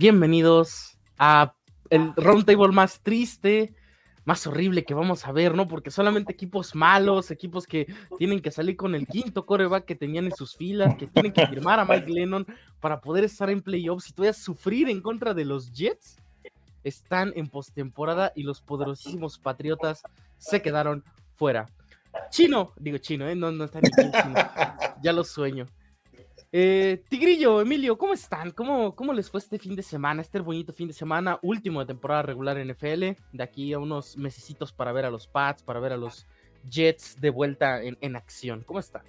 Bienvenidos, a el roundtable más triste, más horrible que vamos a ver, ¿no? Porque solamente equipos malos, equipos que tienen que salir con el quinto coreback que tenían en sus filas, que tienen que firmar a Mike Lennon para poder estar en playoffs y todavía sufrir en contra de los Jets, están en postemporada y los poderosísimos Patriotas se quedaron fuera. Chino, digo chino, ¿eh? no, no está ni chino, ya lo sueño. Eh, Tigrillo, Emilio, ¿cómo están? ¿Cómo, ¿Cómo les fue este fin de semana? Este bonito fin de semana, último de temporada regular en NFL. De aquí a unos mesecitos para ver a los Pats, para ver a los Jets de vuelta en, en acción. ¿Cómo están?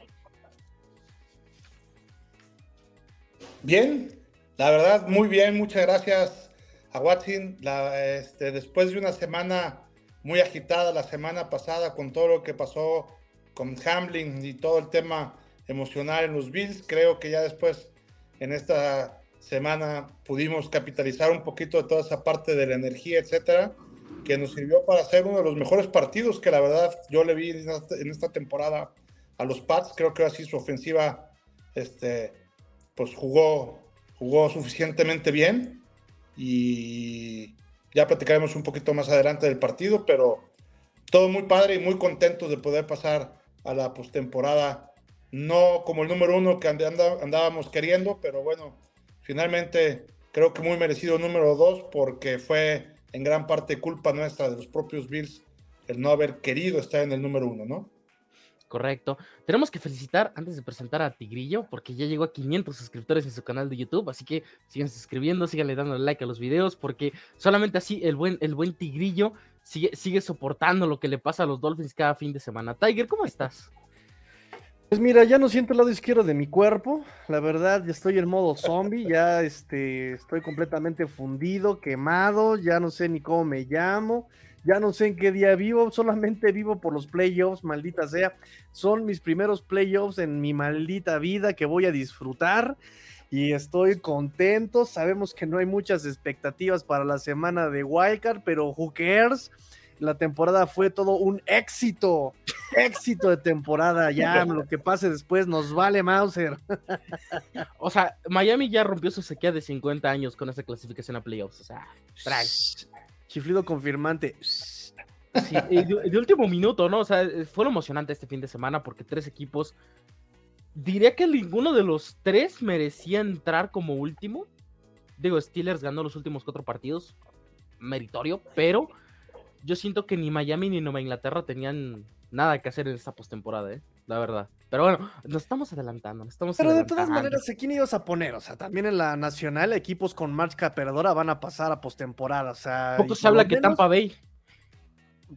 Bien, la verdad, muy bien. Muchas gracias a Watson. Este, después de una semana muy agitada, la semana pasada, con todo lo que pasó con Hamlin y todo el tema emocional en los Bills. Creo que ya después, en esta semana, pudimos capitalizar un poquito de toda esa parte de la energía, etcétera, que nos sirvió para hacer uno de los mejores partidos que la verdad yo le vi en esta, temporada a los Pats. Creo que así su ofensiva, este, pues jugó, jugó suficientemente bien y ya platicaremos un poquito más adelante del partido, pero todo muy padre y muy contento de poder pasar a la postemporada no como el número uno que andábamos queriendo, pero bueno, finalmente creo que muy merecido número dos porque fue en gran parte culpa nuestra de los propios Bills el no haber querido estar en el número uno, ¿no? Correcto. Tenemos que felicitar antes de presentar a Tigrillo, porque ya llegó a 500 suscriptores en su canal de YouTube, así que sigan suscribiendo, sigan dando like a los videos, porque solamente así el buen, el buen Tigrillo sigue, sigue soportando lo que le pasa a los Dolphins cada fin de semana. Tiger, ¿cómo estás? Pues mira, ya no siento el lado izquierdo de mi cuerpo. La verdad, ya estoy en modo zombie. Ya este, estoy completamente fundido, quemado. Ya no sé ni cómo me llamo. Ya no sé en qué día vivo. Solamente vivo por los playoffs, maldita sea. Son mis primeros playoffs en mi maldita vida que voy a disfrutar. Y estoy contento. Sabemos que no hay muchas expectativas para la semana de Wildcard, pero who cares? La temporada fue todo un éxito, éxito de temporada. Ya lo que pase después nos vale Mauser. O sea, Miami ya rompió su sequía de 50 años con esa clasificación a playoffs. O sea, chiflido confirmante. Sí, de, último minuto, ¿no? O sea, fue lo emocionante este fin de semana porque tres equipos. Diría que ninguno de los tres merecía entrar como último. Digo, Steelers ganó los últimos cuatro partidos. Meritorio, pero yo siento que ni Miami ni Nueva Inglaterra tenían nada que hacer en esta postemporada, ¿eh? La verdad. Pero bueno, nos estamos adelantando. estamos Pero de todas maneras, ¿a quién ibas a poner? O sea, también en la nacional, equipos con marca perdedora van a pasar a postemporada. O sea, poco se habla que Tampa Bay.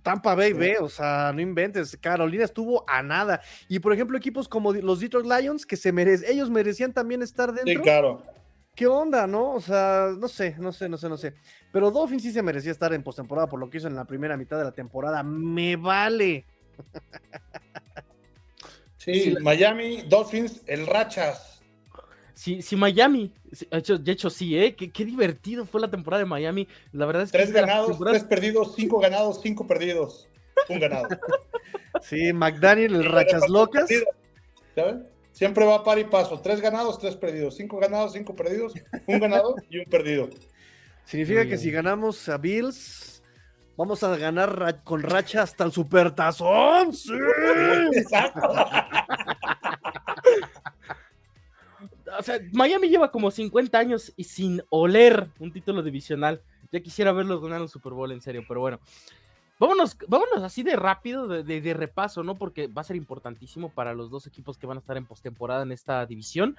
Tampa Bay ve, o sea, no inventes. Carolina estuvo a nada. Y por ejemplo, equipos como los Detroit Lions, que se merecen, ellos merecían también estar dentro. Sí, claro. ¿Qué onda, no? O sea, no sé, no sé, no sé, no sé. Pero Dolphins sí se merecía estar en postemporada por lo que hizo en la primera mitad de la temporada. Me vale. Sí, Miami, Dolphins, el Rachas. Sí, sí, Miami. De hecho, sí, ¿eh? Qué, divertido fue la temporada de Miami. La verdad es que. Tres ganados, tres perdidos, cinco ganados, cinco perdidos. Un ganado. sí, McDaniel, el Rachas Locas. ¿Sabes? Siempre va par y paso. Tres ganados, tres perdidos. Cinco ganados, cinco perdidos. Un ganado y un perdido. Significa que si ganamos a Bills, vamos a ganar con racha hasta el supertazón. ¡Sí! Exacto. o sea, Miami lleva como 50 años y sin oler un título divisional. Ya quisiera verlos ganar un Super Bowl en serio, pero bueno. Vámonos, vámonos así de rápido, de, repaso, ¿no? Porque va a ser importantísimo para los dos equipos que van a estar en postemporada en esta división.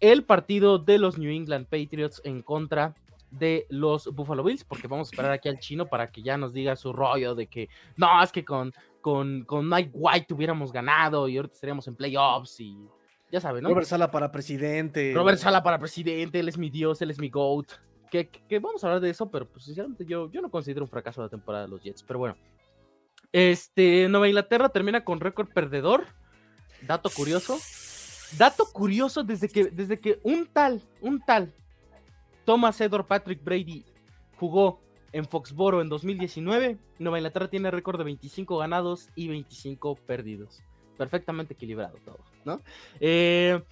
El partido de los New England Patriots en contra de los Buffalo Bills, porque vamos a esperar aquí al chino para que ya nos diga su rollo de que no, es que con, con, con Mike White hubiéramos ganado y ahorita estaríamos en playoffs y ya saben, ¿no? Robert Sala para presidente. Robert Sala para presidente, él es mi dios, él es mi GOAT que, vamos a hablar de eso, pero pues sinceramente yo, yo no considero un fracaso la temporada de los Jets. Pero bueno, este, Nueva Inglaterra termina con récord perdedor. Dato curioso. Dato curioso desde que, desde que un tal, un tal Thomas Edward Patrick Brady jugó en Foxboro en 2019, Nueva Inglaterra tiene récord de 25 ganados y 25 perdidos. Perfectamente equilibrado todo, ¿no? Eh,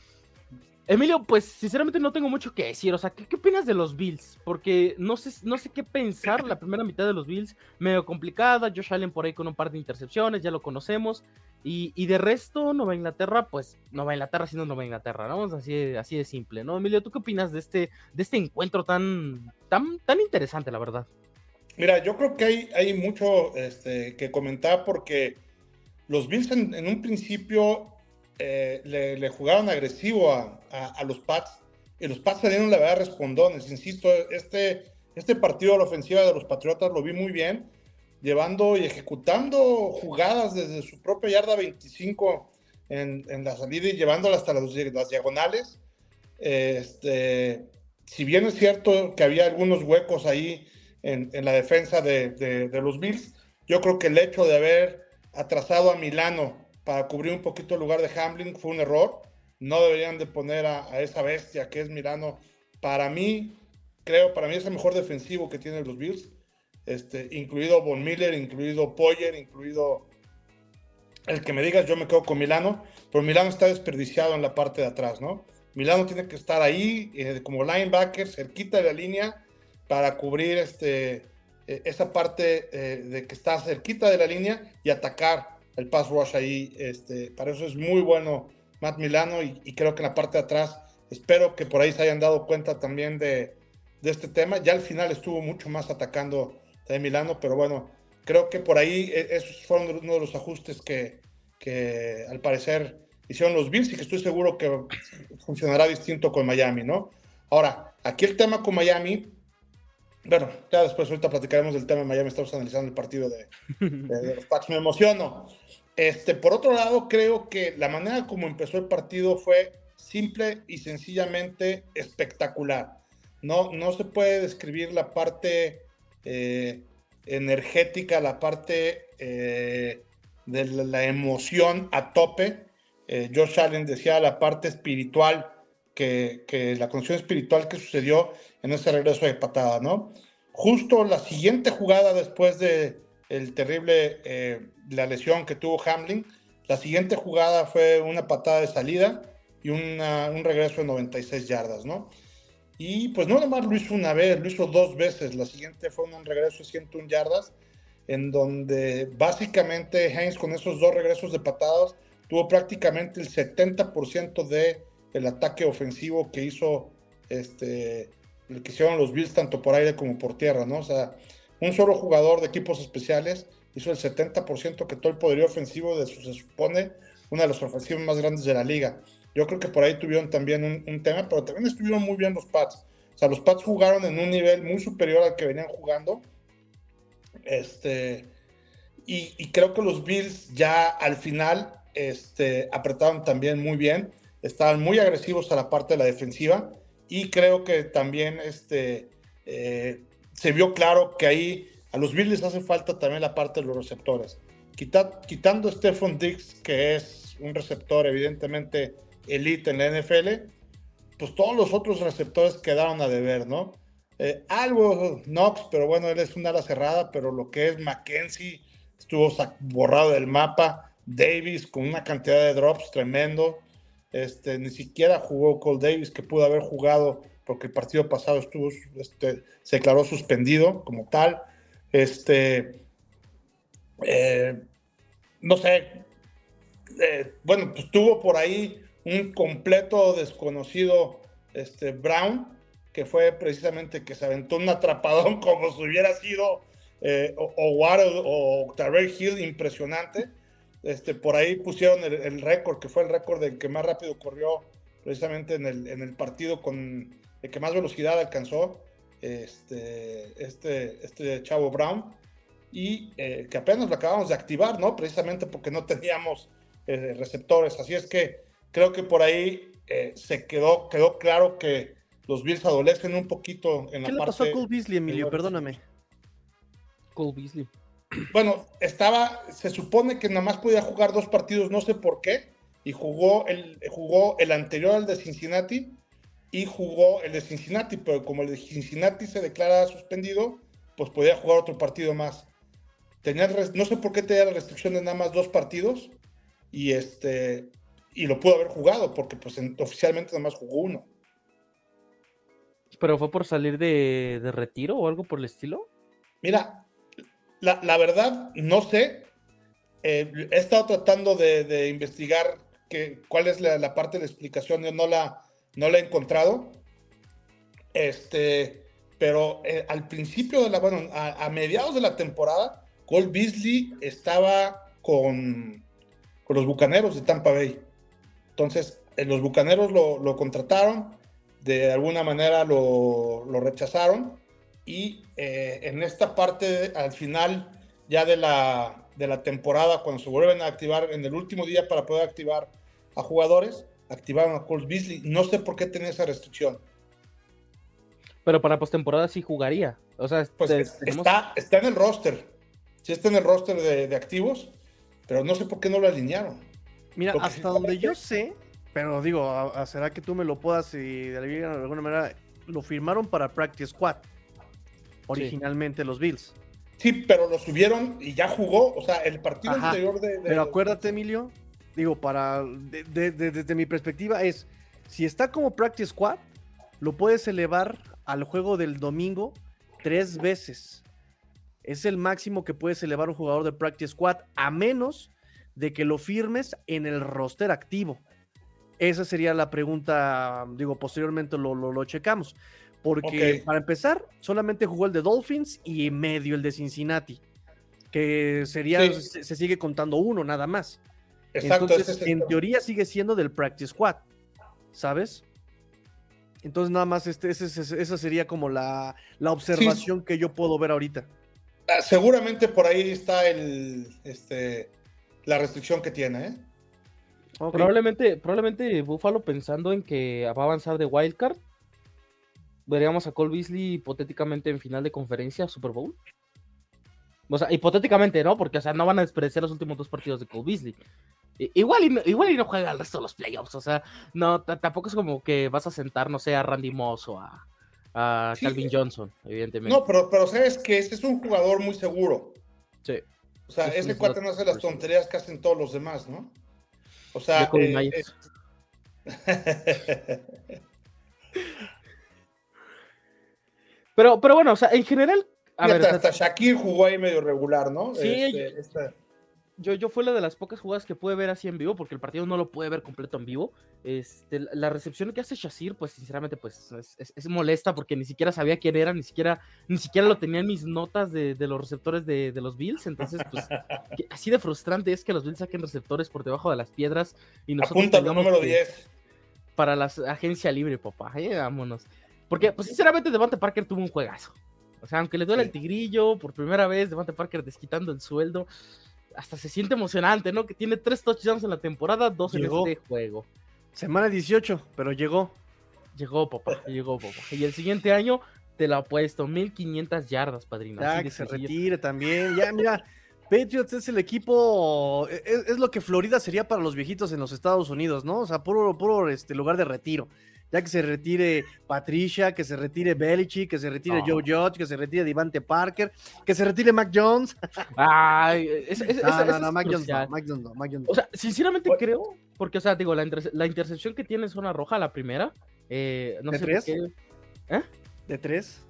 Emilio, pues sinceramente no tengo mucho que decir. O sea, ¿qué, opinas de los Bills? Porque no sé, no sé qué pensar. La primera mitad de los Bills, medio complicada. Josh Allen por ahí con un par de intercepciones, ya lo conocemos. Y, de resto, Nueva Inglaterra, pues Nueva Inglaterra siendo Nueva Inglaterra, ¿no? Así, así de simple, ¿no? Emilio, ¿tú qué opinas de este, de este encuentro tan, tan, tan interesante, la verdad? Mira, yo creo que hay, hay mucho este, que comentar porque los Bills en un principio eh, le, jugaron agresivo a, los Pats y los Pats salieron la verdad respondones. Insisto, este, este partido de la ofensiva de los Patriotas lo vi muy bien, llevando y ejecutando jugadas desde su propia yarda 25 en, la salida y llevándola hasta las, las diagonales. Este, si bien es cierto que había algunos huecos ahí en, la defensa de, de los Bills, yo creo que el hecho de haber atrasado a Milano para cubrir un poquito el lugar de Hamlin fue un error. No deberían de poner a, esa bestia que es Mirano. Para mí, creo, para mí es el mejor defensivo que tienen los Bills. Este, incluido Von Miller, incluido Poyer, incluido el que me digas, yo me quedo con Milano, pero Milano está desperdiciado en la parte de atrás, ¿no? Milano tiene que estar ahí eh, como linebacker, cerquita de la línea, para cubrir este, eh, esa parte eh, de que está cerquita de la línea y atacar el pass rush ahí. Este, para eso es muy bueno Matt Milano y, creo que en la parte de atrás, espero que por ahí se hayan dado cuenta también de, este tema. Ya al final estuvo mucho más atacando de Milano, pero bueno, creo que por ahí e, esos fueron uno de los ajustes que, que al parecer hicieron los Bills y que estoy seguro que funcionará distinto con Miami, ¿no? Ahora, aquí el tema con Miami bueno, ya después ahorita platicaremos del tema de Miami, estamos analizando el partido de, los Pats, me emociono. Este, por otro lado, creo que la manera como empezó el partido fue simple y sencillamente espectacular. No, no se puede describir la parte eh, energética, la parte eh, de la emoción a tope. Eh, Josh Allen decía la parte espiritual, que, que la condición espiritual que sucedió en ese regreso de patada, ¿no? Justo la siguiente jugada después de el terrible, eh, la lesión que tuvo Hamlin, la siguiente jugada fue una patada de salida y un regreso de 96 yardas, ¿no? Y pues no nomás lo hizo una vez, lo hizo dos veces. La siguiente fue un regreso de 101 yardas, en donde básicamente Heinz con esos dos regresos de patadas tuvo prácticamente el 70% de el ataque ofensivo que hizo este, que hicieron los Bills tanto por aire como por tierra, ¿no? O sea, un solo jugador de equipos especiales hizo el 70% que todo el poderío ofensivo de su, se supone, una de las ofensivas más grandes de la liga. Yo creo que por ahí tuvieron también un, tema, pero también estuvieron muy bien los Pats. O sea, los Pats jugaron en un nivel muy superior al que venían jugando. Este, y, creo que los Bills ya al final este, apretaron también muy bien. Estaban muy agresivos a la parte de la defensiva y creo que también este, eh, se vio claro que ahí a los Bills les hace falta también la parte de los receptores. quitando a Stephon Diggs, que es un receptor evidentemente elite en la NFL, pues todos los otros receptores quedaron a deber, ¿no? Eh, algo Knox, pero bueno, él es una ala cerrada, pero lo que es Mackenzie estuvo borrado del mapa. Davis con una cantidad de drops tremendo. Este, ni siquiera jugó Cole Davis, que pudo haber jugado porque el partido pasado estuvo, este, se declaró suspendido como tal. Este, eh, no sé, eh, bueno, pues tuvo por ahí un completo desconocido este, Brown, que fue precisamente que se aventó un atrapadón como si hubiera sido eh, o, o, o Tarek Hill impresionante. Este, por ahí pusieron el, récord, que fue el récord del que más rápido corrió precisamente en el, en el partido con el que más velocidad alcanzó este, este, este Chavo Brown y eh, que apenas lo acabamos de activar, ¿no? Precisamente porque no teníamos eh, receptores. Así es que creo que por ahí eh, se quedó, quedó claro que los Bills adolecen un poquito en la parte... ¿Qué le pasó a Cole Beasley, Emilio? Perdóname. Cole Beasley. Bueno, estaba, se supone que nada más podía jugar dos partidos, no sé por qué, y jugó el, jugó el anterior al de Cincinnati y jugó el de Cincinnati, pero como el de Cincinnati se declara suspendido, pues podía jugar otro partido más. Tenía, no sé por qué tenía la restricción de nada más dos partidos, y este, y lo pudo haber jugado, porque pues oficialmente nada más jugó uno. ¿Pero fue por salir de, retiro o algo por el estilo? Mira, la, verdad, no sé. Eh, he estado tratando de, investigar que, cuál es la, parte de explicación, yo no la, no la he encontrado. Este, pero eh, al principio de la, bueno, a, mediados de la temporada, Cole Beasley estaba con, con los Bucaneros de Tampa Bay. Entonces, eh, los Bucaneros lo, contrataron, de alguna manera lo, rechazaron y eh, en esta parte, al final ya de la, de la temporada, cuando se vuelven a activar en el último día para poder activar a jugadores, activaron a Cole Beasley. No sé por qué tenía esa restricción. Pero para postemporada sí jugaría. O sea, pues está, está en el roster. Sí está en el roster de, activos, pero no sé por qué no lo alinearon. Mira, hasta donde yo sé, pero digo, será que tú me lo puedas y de alguna manera lo firmaron para Practice Squad. Originalmente los Bills. Sí, pero lo subieron y ya jugó. O sea, el partido anterior de, Pero acuérdate, Emilio, digo, para. desde mi perspectiva, es. Si está como Practice Squad, lo puedes elevar al juego del domingo tres veces. Es el máximo que puedes elevar un jugador de Practice Squad, a menos de que lo firmes en el roster activo. Esa sería la pregunta, digo, posteriormente lo, lo, checamos. Porque para empezar, solamente jugó el de Dolphins y medio el de Cincinnati. Que sería, se, sigue contando uno nada más. Exacto, Entonces, en teoría sigue siendo del Practice Squad. ¿Sabes? Entonces, nada más, este, esa sería como la, observación que yo puedo ver ahorita. Ah, seguramente por ahí está el, este, la restricción que tiene, ¿eh? Probablemente, probablemente Buffalo pensando en que va a avanzar de Wildcard. Veríamos a Cole Beasley hipotéticamente en final de conferencia Super Bowl. O sea, hipotéticamente, ¿no? Porque, o sea, no van a despreciar los últimos dos partidos de Cole Beasley. Igual y, no, igual y no juega el resto de los playoffs, o sea, no, tampoco es como que vas a sentar, no sé, a Randy Moss o a, Calvin Johnson, evidentemente. No, pero, pero sabes que este es un jugador muy seguro. Sí. O sea, ese cuate no hace las tonterías que hacen todos los demás, ¿no? O sea, eh, pero, pero bueno, o sea, en general. A ver, hasta, Shakir jugó ahí medio regular, ¿no? Sí, este, yo, yo fue la de las pocas jugadas que pude ver así en vivo, porque el partido no lo puede ver completo en vivo. Este, la recepción que hace Shazir, pues sinceramente, pues es, molesta porque ni siquiera sabía quién era, ni siquiera, ni siquiera lo tenía en mis notas de, los receptores de, los Bills. Entonces, pues, así de frustrante es que los Bills saquen receptores por debajo de las piedras y nosotros. Apunta número 10. Para la agencia libre, papá. Eh, vámonos. Porque, pues, sinceramente, Devante Parker tuvo un juegazo. O sea, aunque le duele el tigrillo por primera vez, Devante Parker desquitando el sueldo hasta se siente emocionante, ¿no? Que tiene tres touchdowns en la temporada, dos en este juego. Semana 18, pero llegó. Llegó, papá, llegó, papá. Y el siguiente año te lo puesto, 1500 yardas, padrino. Ya, que se retire también. Ya, mira, Patriots es el equipo, e, e, es, lo que Florida sería para los viejitos en los Estados Unidos, ¿no? O sea, puro, puro este, lugar de retiro ya que se retire Patricia, que se retire Belichick, que se retire Joe Judge, que se retire Divante Parker, que se retire Mac Jones. Ay, no, no, Mac Jones no, Mac Jones no, Mac Jones O sea, sinceramente creo, porque, o sea, digo, la, intercepción que tiene en zona roja, la primera, eh, no ¿De sé tres? ¿Eh? ¿De tres?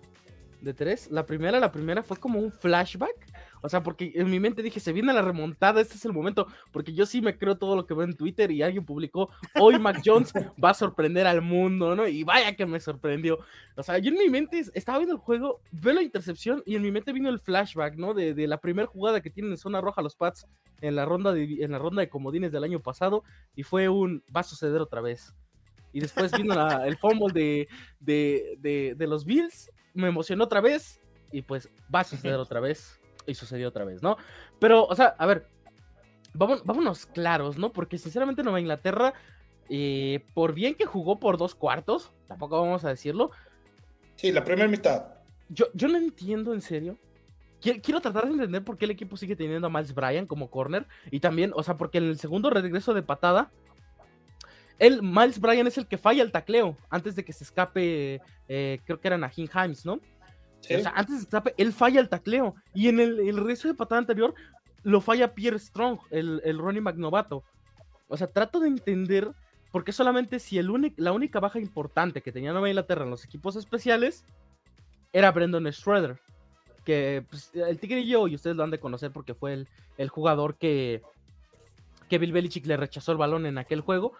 ¿De tres? La primera, la primera fue como un flashback o sea, porque en mi mente dije, se viene la remontada, este es el momento, porque yo sí me creo todo lo que veo en Twitter y alguien publicó, hoy Mac Jones va a sorprender al mundo, ¿no? Y vaya que me sorprendió. O sea, yo en mi mente estaba viendo el juego, veo la intercepción y en mi mente vino el flashback, ¿no? De, la primera jugada que tienen en zona roja los Pats en la ronda de, en la ronda de comodines del año pasado y fue un, va a suceder otra vez. Y después vino el fumble de, de, de los Bills, me emocionó otra vez y pues va a suceder otra vez y sucedió otra vez, ¿no? Pero, o sea, a ver, vámonos claros, ¿no? Porque sinceramente Nueva Inglaterra, eh, por bien que jugó por dos cuartos, tampoco vamos a decirlo. Sí, la primera mitad. Yo, yo no entiendo en serio. Quiero, tratar de entender por qué el equipo sigue teniendo a Miles Bryan como corner. Y también, o sea, porque en el segundo regreso de patada, el Miles Bryan es el que falla el tacleo antes de que se escape, eh, creo que era Najin Himes, ¿no? O sea, antes de escape, él falla el tacleo. Y en el, el resto de patada anterior, lo falla Pierre Strong, el, el Ronnie McNovato. O sea, trato de entender por qué solamente si el la única baja importante que tenía Nueva Inglaterra en los equipos especiales era Brendan Schroeder. Que pues, el Tigrillo, y ustedes lo han de conocer porque fue el, el jugador que, que Bill Belichick le rechazó el balón en aquel juego.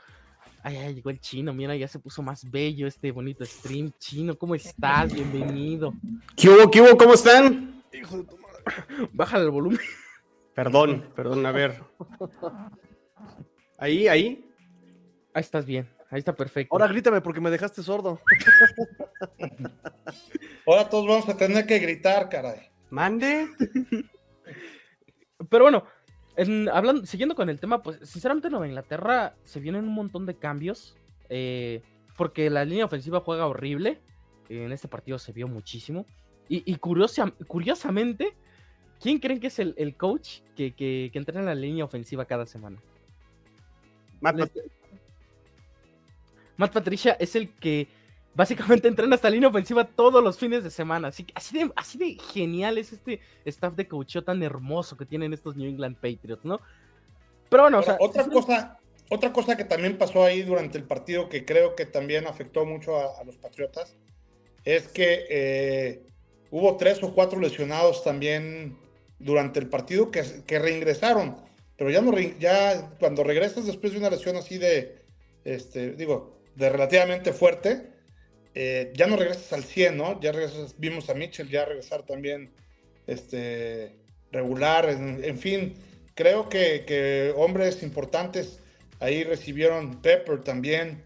Ay, ay, llegó el chino, mira, ya se puso más bello este bonito stream. Chino, ¿cómo estás? Bienvenido. ¿Qué hubo, qué hubo? ¿Cómo están? Hijo de tu madre. Bájale el volumen. Perdón, perdón, a ver. Ahí, ahí. Ahí estás bien, ahí está perfecto. Ahora grítame porque me dejaste sordo. Ahora todos vamos a tener que gritar, caray. Mande. Pero bueno, hablando, siguiendo con el tema, pues sinceramente Nueva Inglaterra se vienen un montón de cambios. Eh, porque la línea ofensiva juega horrible. En este partido se vio muchísimo. Y, curiosamente, ¿quién creen que es el, coach que, que, entrena en la línea ofensiva cada semana? Matt, Matt Patricia es el que básicamente entrena esta línea ofensiva todos los fines de semana. Así, así, de, así de genial es este staff de coaching tan hermoso que tienen estos New England Patriots, ¿no? Pero bueno, o sea, otra cosa, otra cosa que también pasó ahí durante el partido que creo que también afectó mucho a, los Patriotas es que eh, hubo tres o cuatro lesionados también durante el partido que, que reingresaron. Pero ya, no, ya cuando regresas después de una lesión así de, este, digo, de relativamente fuerte, eh, ya no regresas al 100, ¿no? Ya regresas, vimos a Mitchell ya regresar también este, regular, en, fin, creo que, hombres importantes ahí recibieron Pepper también,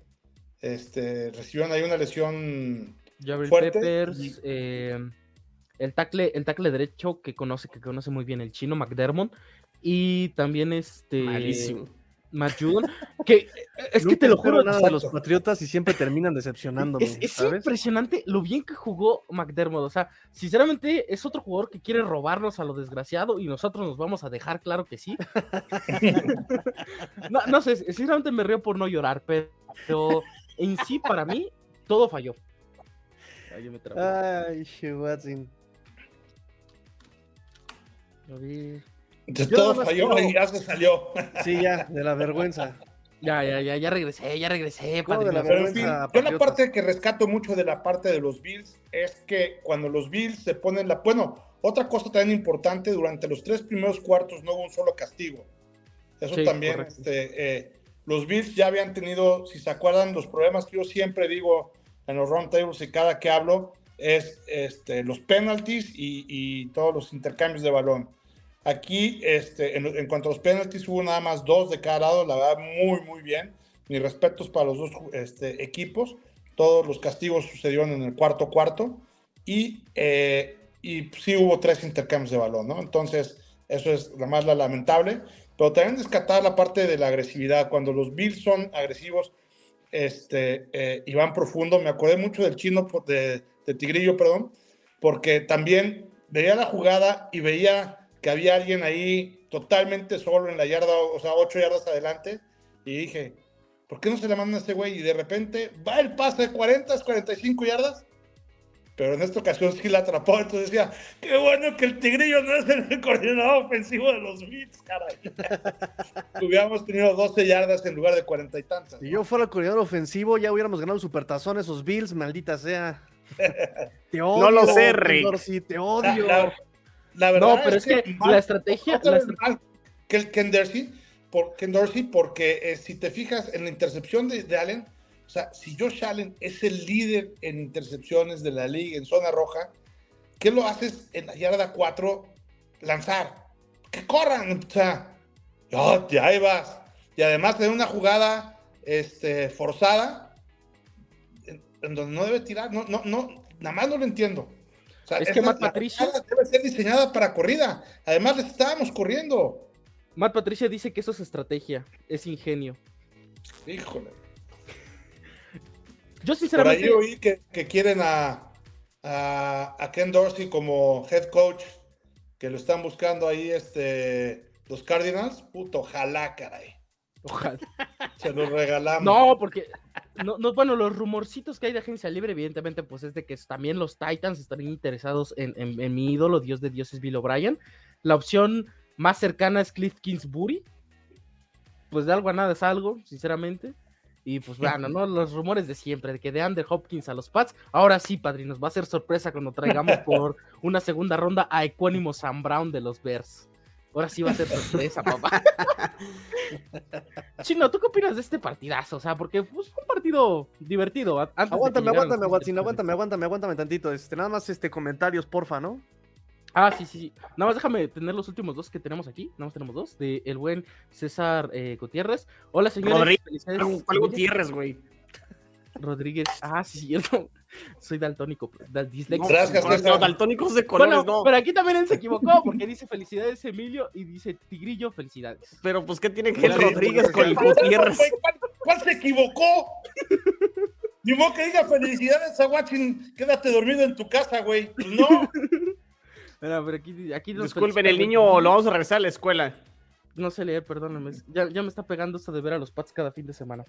este, recibieron ahí una lesión fuerte. Peppers, eh, el tackle, el tackle derecho que conoce, que conoce muy bien el chino, McDermott, y también este... Malísimo Matt que es que te lo juro nada de los Patriotas y siempre terminan decepcionándome. Es, impresionante lo bien que jugó McDermott. O sea, sinceramente es otro jugador que quiere robarnos a lo desgraciado y nosotros nos vamos a dejar claro que sí. no, sé, sinceramente me río por no llorar, pero en sí para mí todo falló. Ay, Ay de todo falló y ya se salió. Sí, ya, de la vergüenza. Ya, ya, ya, ya regresé, ya regresé. Padre, la Pero en fin, yo la parte que rescato mucho de la parte de los Bills es que cuando los Bills se ponen la... Bueno, otra cosa también importante, durante los tres primeros cuartos no hubo un solo castigo. Eso también, este, eh, los Bills ya habían tenido, si se acuerdan, los problemas que yo siempre digo en los roundtables y cada que hablo, es este, los penalties y, y todos los intercambios de balón. Aquí, este, en, cuanto a los penalties, hubo nada más dos de cada lado, la verdad, muy, muy bien. Mis respetos para los dos este, equipos. Todos los castigos sucedieron en el cuarto cuarto y, eh, y sí hubo tres intercambios de balón, ¿no? Entonces, eso es la más la lamentable. Pero también descartar la parte de la agresividad. Cuando los Bills son agresivos este, eh, y van profundo, me acordé mucho del chino de, de Tigrillo, perdón, porque también veía la jugada y veía que había alguien ahí totalmente solo en la yarda, o sea, ocho yardas adelante, y dije, ¿por qué no se le manda a ese güey? Y de repente va el pase de 40, 45 yardas, pero en esta ocasión sí la atrapó, entonces decía, qué bueno que el Tigrillo no es el coordinador ofensivo de los Bills, caray. Hubiéramos tenido 12 yardas en lugar de 40 y tantas. Si yo fuera el coordinador ofensivo, ya hubiéramos ganado el supertazón esos Bills, maldita sea. te odio, no lo sé, Rick. te odio no, pero es, que, la estrategia. Que el Ken Dorsey, por, Ken Dorsey porque eh, si te fijas en la intercepción de, Allen, o sea, si Josh Allen es el líder en intercepciones de la liga en zona roja, ¿qué lo haces en la yarda 4? Lanzar. Que corran, o sea, oh, ya ahí vas. Y además de una jugada este, forzada, en, en, donde no debe tirar, no, no, no, nada más no lo entiendo es, que Matt Patricia debe ser diseñada para corrida. Además, estábamos corriendo. Matt Patricia dice que eso es estrategia, es ingenio. Híjole. Yo sinceramente. Por ahí oí que, quieren a, a, Ken Dorsey como head coach, que lo están buscando ahí este, los Cardinals. Puto, ojalá, caray. Ojalá. Se los regalamos. No, porque no, no, bueno, los rumorcitos que hay de agencia libre, evidentemente, pues es de que también los Titans estarían interesados en, mi ídolo, Dios de dioses, Bill O'Brien. La opción más cercana es Cliff Kingsbury. pues de algo a nada es algo, sinceramente. Y pues bueno, ¿no? Los rumores de siempre, de que de Ander Hopkins a los Pats. Ahora sí, padrinos, va a ser sorpresa cuando traigamos por una segunda ronda a Equánimo Sam Brown de los Bears. Ahora sí va a ser sorpresa, papá. Chino, ¿tú qué opinas de este partidazo? O sea, porque pues, fue un partido divertido. aguántame, aguántame, Watson, aguántame, aguántame, aguántame tantito. Este, nada más este comentarios, porfa, ¿no? Ah, sí, sí, Nada más déjame tener los últimos dos que tenemos aquí. Nada más tenemos dos. De el buen César eh, Gutiérrez. Hola, señor. Rodríguez. ¿Cuál Gutiérrez, güey? Rodríguez. Ah, sí, cierto. Soy daltónico. Dal Gracias, no, daltónicos de colores, no. Pero aquí también él se equivocó porque dice felicidades Emilio y dice Tigrillo, felicidades. Pero pues, ¿qué tiene que ver Rodríguez con el Gutiérrez? ¿Cuál, se equivocó? Ni modo que diga felicidades a Watching, quédate dormido en tu casa, güey. Pues no. Disculpen, el niño lo vamos a regresar a la escuela. No sé leer, perdóname. Ya, ya me está pegando esto de ver a los Pats cada fin de semana.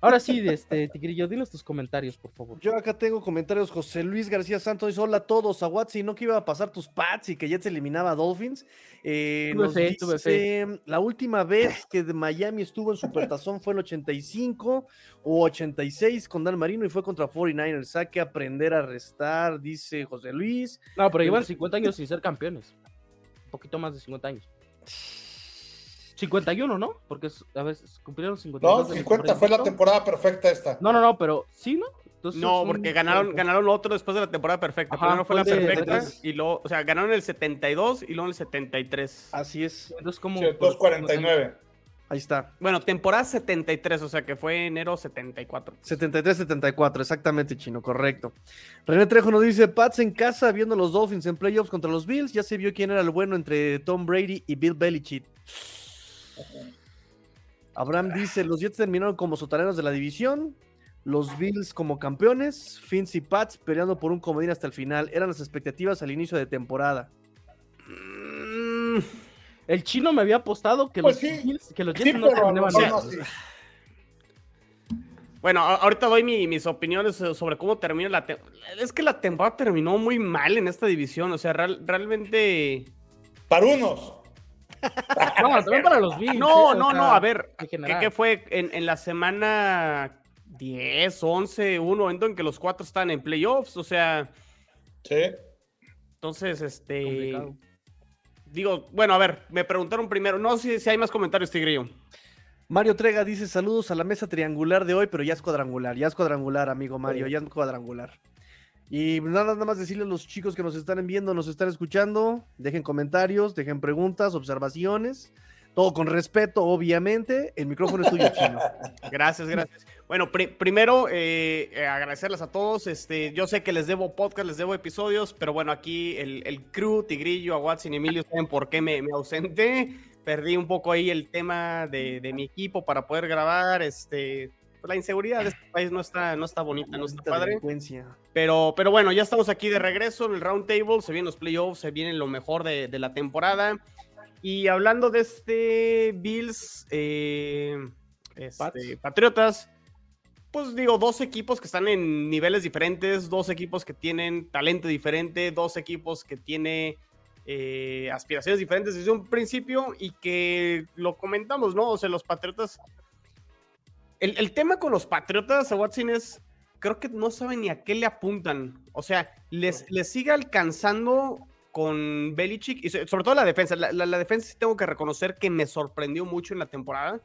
Ahora sí, este, Tigrillo, dinos tus comentarios, por favor. Yo acá tengo comentarios. José Luis García Santos dice: Hola a todos. A Watsi, no que iba a pasar tus Pats y que ya se eliminaba a Dolphins. Eh, nos dice, La última vez que de Miami estuvo en Supertazón fue el 85 o 86 con Dan Marino y fue contra 49ers. Hay que aprender a restar, dice José Luis. No, pero llevan 50 años sin ser campeones. Un poquito más de 50 años. 51, ¿no? Porque a veces cumplieron 50. No, 50 fue la temporada perfecta esta. No, no, no, pero sí, ¿no? no, porque ganaron, ganaron otro después de la temporada perfecta. Primero fue la perfecta y luego, o sea, ganaron el 72 y luego el 73. Así es. Entonces, como. 249. Ahí está. Bueno, temporada 73, o sea que fue enero 74. 73-74, exactamente, chino, correcto. René Trejo nos dice: Pats en casa viendo los Dolphins en playoffs contra los Bills. Ya se vio quién era el bueno entre Tom Brady y Bill Belichick. Abraham dice, los Jets terminaron como sotaneros de la división, los Bills como campeones, Fins y Pats peleando por un comodín hasta el final. Eran las expectativas al inicio de temporada. Mm, el chino me había apostado que pues los, que los Jets no terminaban Bueno, ahorita doy mis opiniones sobre cómo termina la temporada. Es que la temporada terminó muy mal en esta división. O sea, realmente. Para unos. No, también para los Bills. No, no, no, a ver, ¿qué, fue en, la semana 10, 11, un momento en que los cuatro están en playoffs? O sea. Sí. Entonces, este. Digo, bueno, a ver, me preguntaron primero, no sé si hay más comentarios, Tigrillo. Mario Trega dice saludos a la mesa triangular de hoy, pero ya es cuadrangular, ya es cuadrangular, amigo Mario, ya es cuadrangular. Y nada, nada más decirle a los chicos que nos están viendo, nos están escuchando, dejen comentarios, dejen preguntas, observaciones, todo con respeto, obviamente. El micrófono es tuyo, chino. Gracias, gracias. Bueno, primero eh, eh, agradecerles a todos. Este, yo sé que les debo podcast, les debo episodios, pero bueno, aquí el, el crew, Tigrillo, a Watson y Emilio saben por qué me, me ausenté. Perdí un poco ahí el tema de, de mi equipo para poder grabar. Este, la inseguridad de este país no está, no está bonita, no está padre. Pero, pero bueno, ya estamos aquí de regreso en el round table, se vienen los playoffs, se viene lo mejor de, la temporada. Y hablando de este Bills, eh, este, Patriotas, pues digo, dos equipos que están en niveles diferentes, dos equipos que tienen talento diferente, dos equipos que tienen eh, aspiraciones diferentes desde un principio y que lo comentamos, ¿no? O sea, los Patriotas el, tema con los Patriotas, Watson, es. Creo que no saben ni a qué le apuntan. O sea, les, les sigue alcanzando con Belichick y sobre todo la defensa. La, defensa sí tengo que reconocer que me sorprendió mucho en la temporada.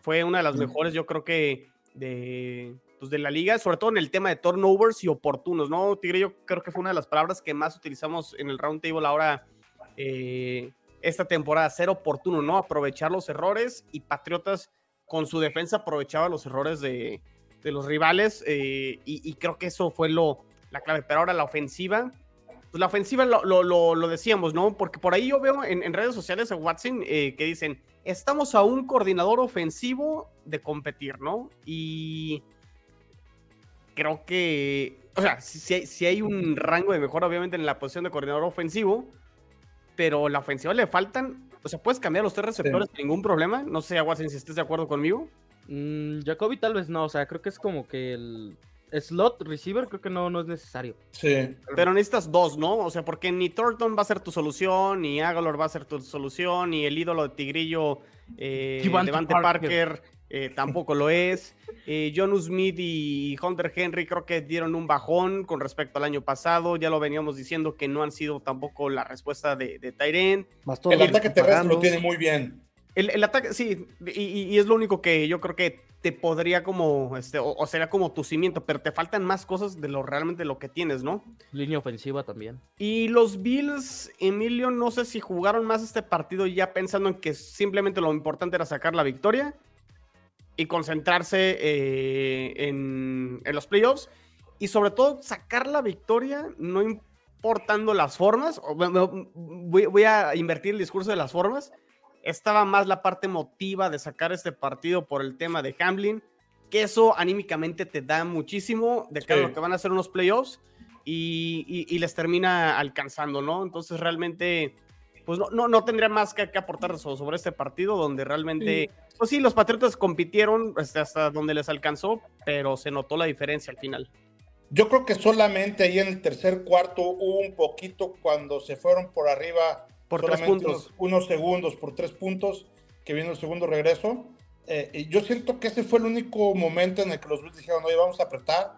Fue una de las mejores, yo creo que de, pues de la liga, sobre todo en el tema de turnovers y oportunos, ¿no? Tigre, yo creo que fue una de las palabras que más utilizamos en el round table ahora eh, esta temporada, ser oportuno, ¿no? Aprovechar los errores y Patriotas con su defensa aprovechaba los errores de, los rivales eh, y, creo que eso fue lo, la clave. Pero ahora la ofensiva, pues la ofensiva lo, decíamos, ¿no? Porque por ahí yo veo en, redes sociales a Watson eh, que dicen, estamos a un coordinador ofensivo de competir, ¿no? Y creo que, o sea, si, si hay un rango de mejora obviamente en la posición de coordinador ofensivo, pero la ofensiva le faltan o sea, puedes cambiar los tres receptores sin ningún problema. No sé, Aguasen, si estés de acuerdo conmigo. Mm, Jacoby tal vez no. O sea, creo que es como que el slot receiver creo que no, no es necesario. Sí. Pero necesitas dos, ¿no? O sea, porque ni Thornton va a ser tu solución, ni Agalor va a ser tu solución, ni el ídolo de Tigrillo Eh, Devante Devante Parker. Parker eh, tampoco lo es. Eh, John Smith y Hunter Henry creo que dieron un bajón con respecto al año pasado. Ya lo veníamos diciendo que no han sido tampoco la respuesta de, de Tyren. Más todo El lo que ataque terrestre lo tiene muy bien. El, el ataque, sí, y, y- y es lo único que yo creo que te podría como, este, o, o sería como tu cimiento, pero te faltan más cosas de lo realmente lo que tienes, ¿no? Línea ofensiva también. Y los Bills, Emilio, no sé si jugaron más este partido ya pensando en que simplemente lo importante era sacar la victoria y concentrarse eh, en, en los playoffs y sobre todo sacar la victoria no importando las formas. Voy, voy a invertir el discurso de las formas. Estaba más la parte emotiva de sacar este partido por el tema de Hamlin, que eso anímicamente te da muchísimo de cara a lo que van a ser unos playoffs y, y- y les termina alcanzando, ¿no? Entonces realmente, pues no, no, no tendría más que, que aportar so- sobre este partido donde realmente, pues sí, los Patriotas compitieron este, hasta donde les alcanzó, pero se notó la diferencia al final. Yo creo que solamente ahí en el tercer cuarto hubo un poquito cuando se fueron por arriba. Por tres solamente puntos. Unos, unos segundos, por tres puntos, que vino el segundo regreso. Eh, y yo siento que ese fue el único momento en el que los Bills dijeron, oye, vamos a apretar.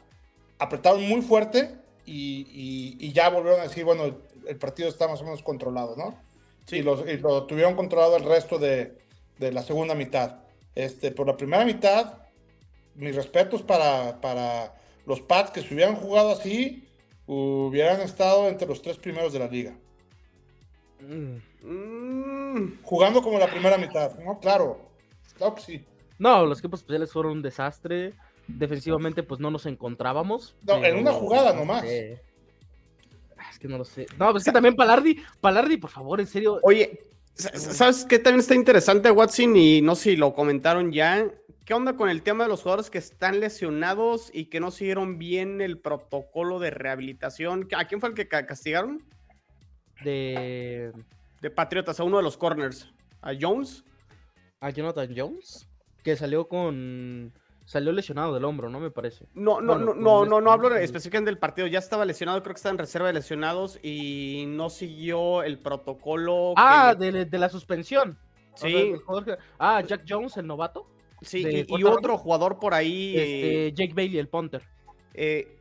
Apretaron muy fuerte y, y- y ya volvieron a decir, bueno, el, el partido está más o menos controlado, ¿no? Sí. Y, los- y lo tuvieron controlado el resto de, de la segunda mitad. Este, por la primera mitad, mis respetos para, para los Pats que si hubieran jugado así, hubieran estado entre los tres primeros de la liga. Mm. Mm, Jugando como la primera mitad, ¿no? Claro, claro que sí. No, los equipos especiales fueron un desastre. Defensivamente, pues no nos encontrábamos. No, en una jugada nomás. Eh, Es que no lo sé. No, pues es que también Palardi, Palardi, por favor, en serio. Oye, sa- sa- ¿sabes qué también está interesante, Watson? Y no sé si lo comentaron ya. ¿Qué onda con el tema de los jugadores que están lesionados y que no siguieron bien el protocolo de rehabilitación? ¿A quién fue el que ca- castigaron? De. De Patriotas, a uno de los corners. ¿A Jones? A Jonathan Jones. Que salió con. Salió lesionado del hombro, ¿no? Me parece. No, no, Bueno, no, no, no, no hablo específicamente del partido. Ya estaba lesionado, creo que estaba en reserva de lesionados y no siguió el protocolo. Ah, de, de la suspensión. O sea, Sí. que- Ah, Jack Jones, el novato. sí, y- otro jugador por ahí. Este, Jake Bailey, el punter. eh,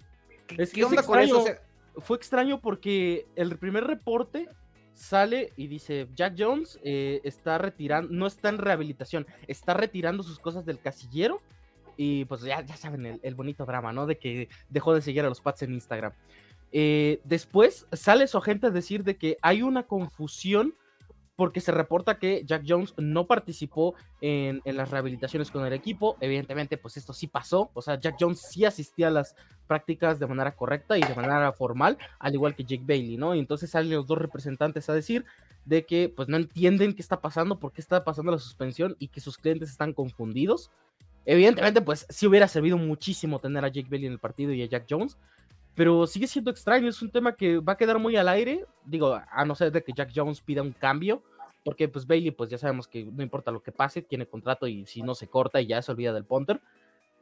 ¿qué, Es qué es onda con eso? O sea, Fue extraño porque el primer reporte sale y dice Jack Jones eh, está retirando, no está en rehabilitación, está retirando sus cosas del casillero y pues ya, ya saben el, bonito drama, ¿no? De que dejó de seguir a los Pats en Instagram. Eh, después sale su agente a decir de que hay una confusión porque se reporta que Jack Jones no participó en, en las rehabilitaciones con el equipo. Evidentemente, pues esto sí pasó. O sea, Jack Jones sí asistía a las prácticas de manera correcta y de manera formal, al igual que Jake Bailey, ¿no? Y entonces salen los dos representantes a decir de que pues no entienden qué está pasando, por qué está pasando la suspensión y que sus clientes están confundidos. Evidentemente, pues sí hubiera servido muchísimo tener a Jake Bailey en el partido y a Jack Jones, pero sigue siendo extraño, es un tema que va a quedar muy al aire, digo, a no ser de que Jack Jones pida un cambio, porque pues Bailey, pues ya sabemos que no importa lo que pase, tiene contrato y si no se corta y ya se olvida del punter,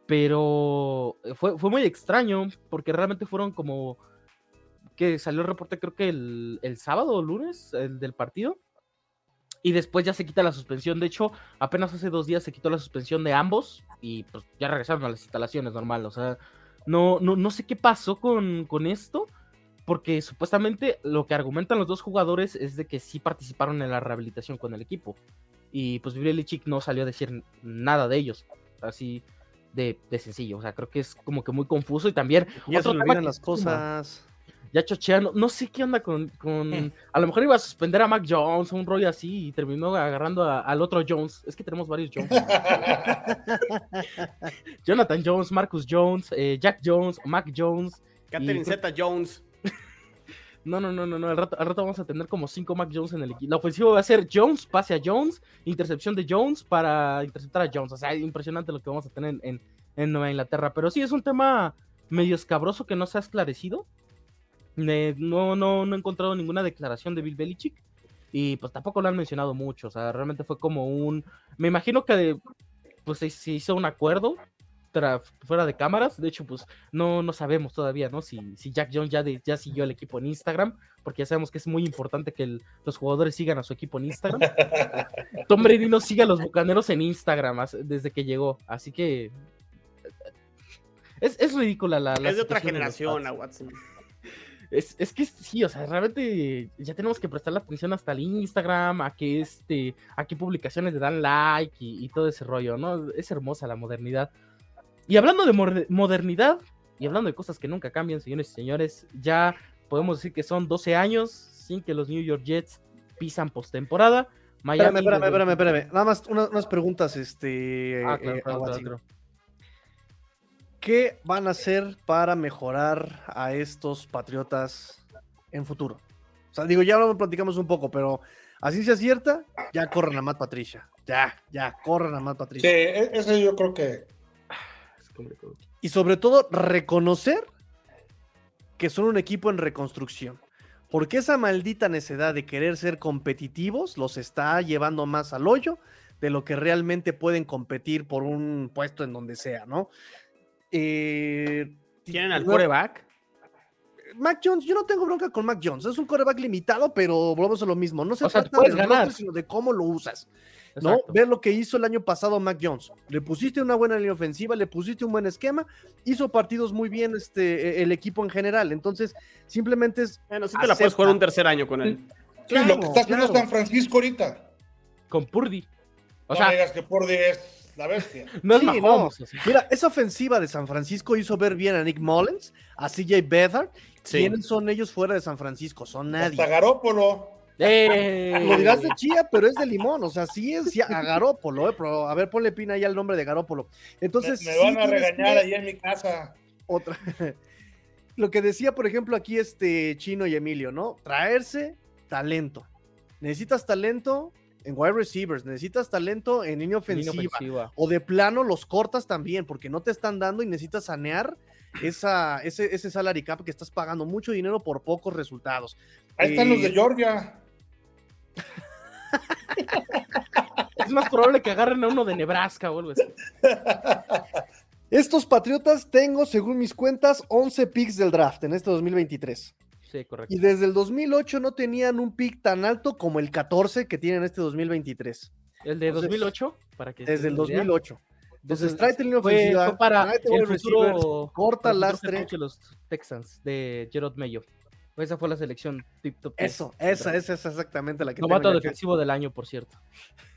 pero fue, fue muy extraño, porque realmente fueron como que salió el reporte creo que el, el sábado o lunes, el del partido, y después ya se quita la suspensión. De hecho, apenas hace dos días se quitó la suspensión de ambos y pues ya regresaron a las instalaciones normal. O sea, no, no, no sé qué pasó con, con esto, porque supuestamente lo que argumentan los dos jugadores es de que sí participaron en la rehabilitación con el equipo. Y pues Belichick no salió a decir nada de ellos. Así de, de sencillo. O sea, creo que es como que muy confuso. Y también Ya se olvidan que las cosas. Ya chocheando, no sé qué onda con, con- a lo mejor iba a suspender a Mac Jones, un rollo así, y terminó agarrando a- al otro Jones, es que tenemos varios Jones. Jonathan Jones, Marcus Jones, eh, Jack Jones, Mac Jones, Catherine y- Zeta Jones. no, no, no, no, no, al rato, al rato vamos a tener como cinco Mac Jones en el equipo. La ofensiva va a ser Jones, pase a Jones, intercepción de Jones para interceptar a Jones, o sea, impresionante lo que vamos a tener en, en, en Nueva Inglaterra, pero sí es un tema medio escabroso que no se ha esclarecido. Eh, no, no, no he encontrado ninguna declaración de Bill Belichick. Y pues tampoco lo han mencionado mucho. O sea, realmente fue como un. Me imagino que pues se, se hizo un acuerdo fuera de cámaras. De hecho, pues no, no sabemos todavía, ¿no? Si, si Jack Jones ya, ya siguió al equipo en Instagram, porque ya sabemos que es muy importante que los jugadores sigan a su equipo en Instagram. Tom Brady no sigue a los bucaneros en Instagram desde que llegó, así que es, es ridícula la, Es de otra generación, a Watson. Es, es, que sí, o sea, realmente ya tenemos que prestar la atención hasta el Instagram, a que este, a qué publicaciones le dan like y, todo ese rollo, ¿no? Es hermosa la modernidad. Y hablando de modernidad y hablando de cosas que nunca cambian, señores y señores, ya podemos decir que son 12 años sin que los New York Jets pisan postemporada. Miami espérame, espérame, espérame, Nada más unas preguntas, este. Ah, eh, ¿Qué van a hacer para mejorar a estos Patriotas en futuro? O sea, digo, ya lo platicamos un poco, pero así se acierta, ya corran a Matt Patricia. Ya, ya, corran a Matt Patricia. Sí, e-, eso yo creo que. Y sobre todo, reconocer que son un equipo en reconstrucción. Porque esa maldita necedad de querer ser competitivos los está llevando más al hoyo de lo que realmente pueden competir por un puesto en donde sea, ¿no? Eh, ¿Tienen al coreback? Mac Jones, yo no tengo bronca con Mac Jones. Es un coreback limitado, pero volvemos a lo mismo. No se trata de ganar. sino de cómo lo usas. ¿no? Ver lo que hizo el año pasado Mac Jones. Le pusiste una buena línea ofensiva, le pusiste un buen esquema, hizo partidos muy bien este, e, el equipo en general. Entonces, simplemente es. Bueno, sí te la puedes jugar un tercer año con él. Sí, lo que está haciendo San Francisco ahorita. Con Purdy. O no sea, digas que Purdy es la bestia. No es Mira, esa ofensiva de San Francisco hizo ver bien a Nick Mullens, a CJ Beathard. ¿Quiénes son ellos fuera de San Francisco? Son nadie. Hasta Garópolo. Eh. Lo dirás de chía, pero es de limón, o sea, sí es a Garópolo, eh, pero a ver, ponle pina ahí al nombre de Garópolo. Entonces, me, van a regañar ahí en mi casa. Otra. Lo que decía, por ejemplo, aquí este Chino y Emilio, ¿no? Traerse talento. Necesitas talento, en wide receivers, necesitas talento en línea ofensiva, o de plano los cortas también porque no te están dando y necesitas sanear esa, ese, ese salary cap que estás pagando mucho dinero por pocos resultados. Ahí están los de eh, Georgia. es más probable que agarren a uno de Nebraska o Estos Patriotas tengo, según mis cuentas, 11 picks del draft en este 2023. Correcto. Y desde el 2008 no tenían un pick tan alto como el 14 que tienen este 2023. ¿El de 2008? Para que desde el 2008. Entonces, tráete el ofensiva. Fue para el futuro, corta lastre. De los Texans de Gerard Mayo. Esa fue la selección tip top. Eso, esa, esa es exactamente la que Novato defensivo del año, por cierto.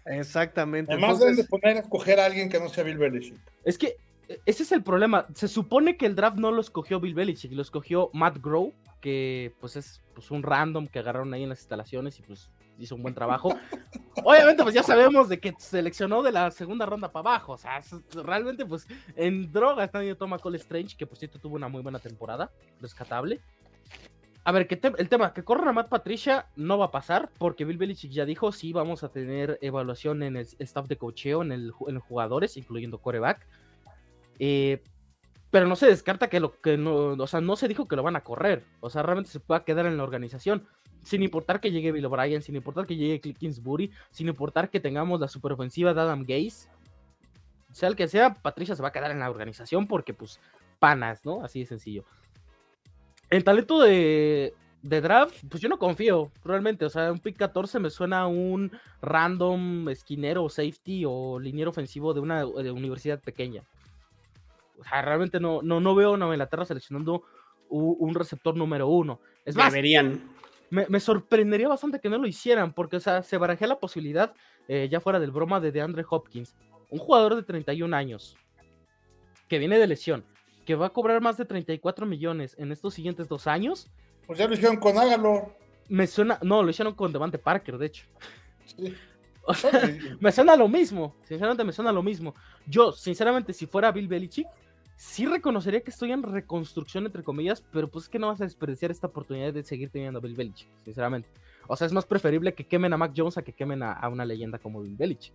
Exactamente. Además deben de poner a escoger a alguien que no sea Bill Belichick. Es que ese es el problema. Se supone que el draft no lo escogió Bill Belichick, lo escogió Matt Grow, que pues es pues, un random que agarraron ahí en las instalaciones y pues hizo un buen trabajo. Obviamente, pues ya sabemos de que seleccionó de la segunda ronda para abajo. O sea, realmente, pues en droga está ahí Toma Cole Strange, que por cierto tuvo una muy buena temporada, rescatable. A ver, que el tema, que corran a Matt Patricia no va a pasar, porque Bill Belichick ya dijo, sí, vamos a tener evaluación en el staff de cocheo, en, el, en los jugadores, incluyendo coreback. Eh, pero no se descarta que lo que no, o sea, no se dijo que lo van a correr. O sea, realmente se pueda quedar en la organización. Sin importar que llegue Bill O'Brien, sin importar que llegue Kingsbury, sin importar que tengamos la superofensiva de Adam Gaze. Sea el que sea, Patricia se va a quedar en la organización porque, pues, panas, ¿no? Así de sencillo. En talento de, draft, pues yo no confío, realmente. O sea, un pick 14 me suena a un random esquinero, safety o liniero ofensivo de una universidad pequeña. O sea, realmente no, no, no veo a Nueva Inglaterra seleccionando un, receptor número uno. Es más, Deberían. Me, sorprendería bastante que no lo hicieran, porque, o sea, se barajea la posibilidad, eh, ya fuera del broma, de DeAndre Hopkins, un jugador de 31 años, que viene de lesión, que va a cobrar más de 34 millones en estos siguientes dos años. Pues ya lo hicieron con Ágalo. Me suena, no, lo hicieron con Devante Parker, de hecho. me suena lo mismo, sinceramente me suena lo mismo. Yo, sinceramente, si fuera Bill Belichick, sí reconocería que estoy en reconstrucción, entre comillas, pero pues es que no vas a desperdiciar esta oportunidad de seguir teniendo a Bill Belichick, sinceramente. O sea, es más preferible que quemen a Mac Jones a que quemen a, una leyenda como Bill Belichick.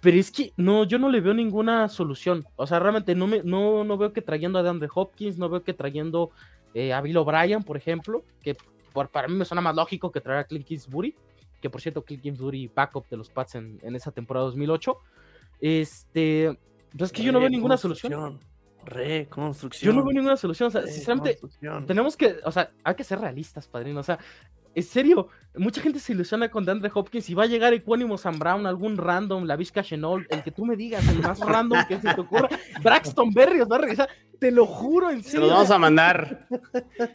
Pero es que no, yo no le veo ninguna solución. O sea, realmente no, me, no, no veo que trayendo a DeAndre Hopkins, no veo que trayendo eh, a Bill O'Brien, por ejemplo, que para mí me suena más lógico que traer a Clint Kingsbury, que por cierto, Clint Kingsbury backup de los Pats en, en esa temporada 2008. Este, Pues es que yo no veo ninguna solución. Reconstrucción. Yo no veo ninguna solución. O sea, sinceramente, tenemos que, o sea, hay que ser realistas, padrino. O sea, en serio, mucha gente se ilusiona con DeAndre Hopkins y va a llegar Equánimo Sam Brown, algún random, la Vizca Chenol, el que tú me digas, el más random que se te ocurra. Braxton Berrios va a regresar, te lo juro, en serio. Se los vamos a mandar.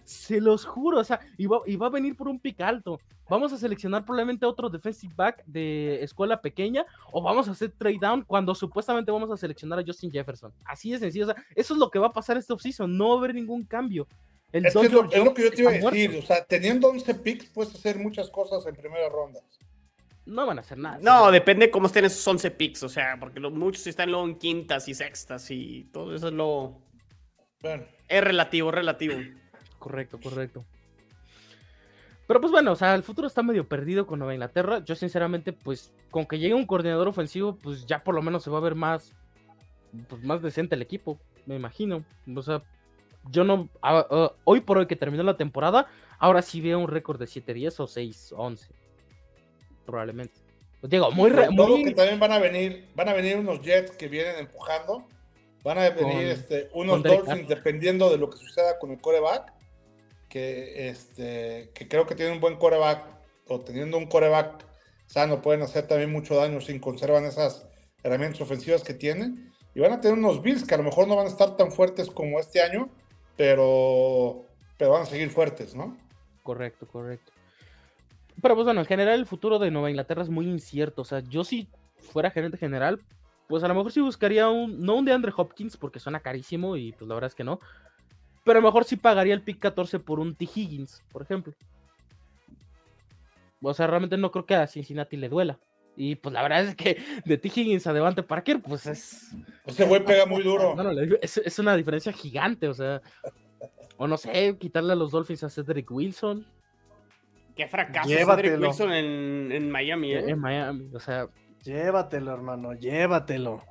Se los juro, o sea, y va, y va a venir por un pick alto. Vamos a seleccionar probablemente otro defensive back de escuela pequeña o vamos a hacer trade down cuando supuestamente vamos a seleccionar a Justin Jefferson. Así de sencillo, o sea, eso es lo que va a pasar este offseason, no va a haber ningún cambio es, lo, que yo te iba a decir. O sea, teniendo 11 picks, puedes hacer muchas cosas en primera ronda. No van a hacer nada. No, depende cómo estén esos 11 picks. O sea, porque muchos están luego en quintas y sextas y todo eso es lo. Bueno. Es relativo, relativo. Correcto, correcto. Pero pues bueno, o sea, el futuro está medio perdido con Nueva Inglaterra. Yo sinceramente, pues, con que llegue un coordinador ofensivo, pues ya por lo menos se va a ver más, pues, más decente el equipo, me imagino. O sea, yo no, hoy por hoy que terminó la temporada, ahora sí veo un récord de 7-10 o 6-11. Probablemente. Pues digo, muy, muy... que también van a venir, van a venir unos Jets que vienen empujando. Van a venir este, unos Dolphins dependiendo de lo que suceda con el coreback. Que, este, que creo que tienen un buen coreback o teniendo un coreback sano pueden hacer también mucho daño si conservan esas herramientas ofensivas que tienen. Y van a tener unos Bills que a lo mejor no van a estar tan fuertes como este año, pero, pero van a seguir fuertes, ¿no? Correcto, correcto. Pero pues bueno, en general el futuro de Nueva Inglaterra es muy incierto. O sea, yo si fuera gerente general, pues a lo mejor sí buscaría un, no un de Andre Hopkins, porque suena carísimo y pues la verdad es que no. Pero a lo mejor sí pagaría el pick 14 por un T. Higgins, por ejemplo. O sea, realmente no creo que a Cincinnati le duela. Y pues la verdad es que de T. Higgins a Devante Parker, pues es. Ese güey pega muy duro. es, una diferencia gigante, o sea. O no sé, quitarle a los Dolphins a Cedric Wilson. Qué fracaso Cedric Wilson en, Miami, ¿eh? En Miami, o sea. Llévatelo, hermano, llévatelo.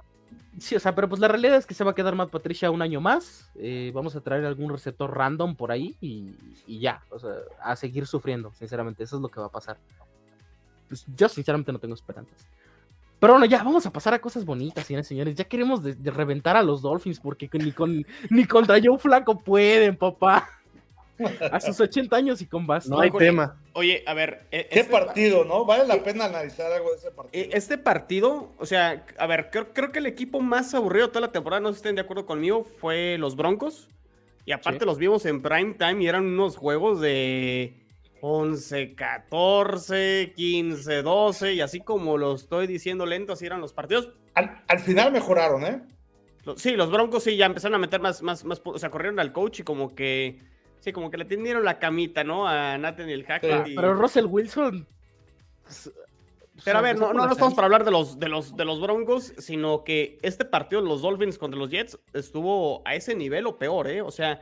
Sí, o sea, pero pues la realidad es que se va a quedar Matt Patricia un año más. Eh, vamos a traer algún receptor random por ahí y, y, ya, o sea, a seguir sufriendo, sinceramente, eso es lo que va a pasar pues yo sinceramente no tengo esperanzas. Pero bueno, ya vamos a pasar a cosas bonitas, señores señores. Ya queremos de, reventar a los Dolphins porque ni, con, ni contra Joe Flaco pueden, papá. A sus 80 años y con bastante. No hay tema. Oye, a ver. E, ¿Qué este partido, no? Vale la pena analizar algo de ese partido. E, este partido, o sea, a ver, creo, creo, que el equipo más aburrido de toda la temporada, no sé si estén de acuerdo conmigo, fue los Broncos. Y aparte los vimos en prime time y eran unos juegos de 11, 14, 15, 12, y así como lo estoy diciendo lento, así eran los partidos. Al, final mejoraron, ¿eh? Sí, los Broncos sí ya empezaron a meter más, más, más, o sea, corrieron al coach y como que, sí, como que le tendieron la camita, ¿no? A Nathaniel Hackett. Pero Russell Wilson... Pues, pero a ver, no, no, estamos para hablar de los, de, los, de los Broncos, sino que este partido, los Dolphins contra los Jets, estuvo a ese nivel o peor, ¿eh? O sea,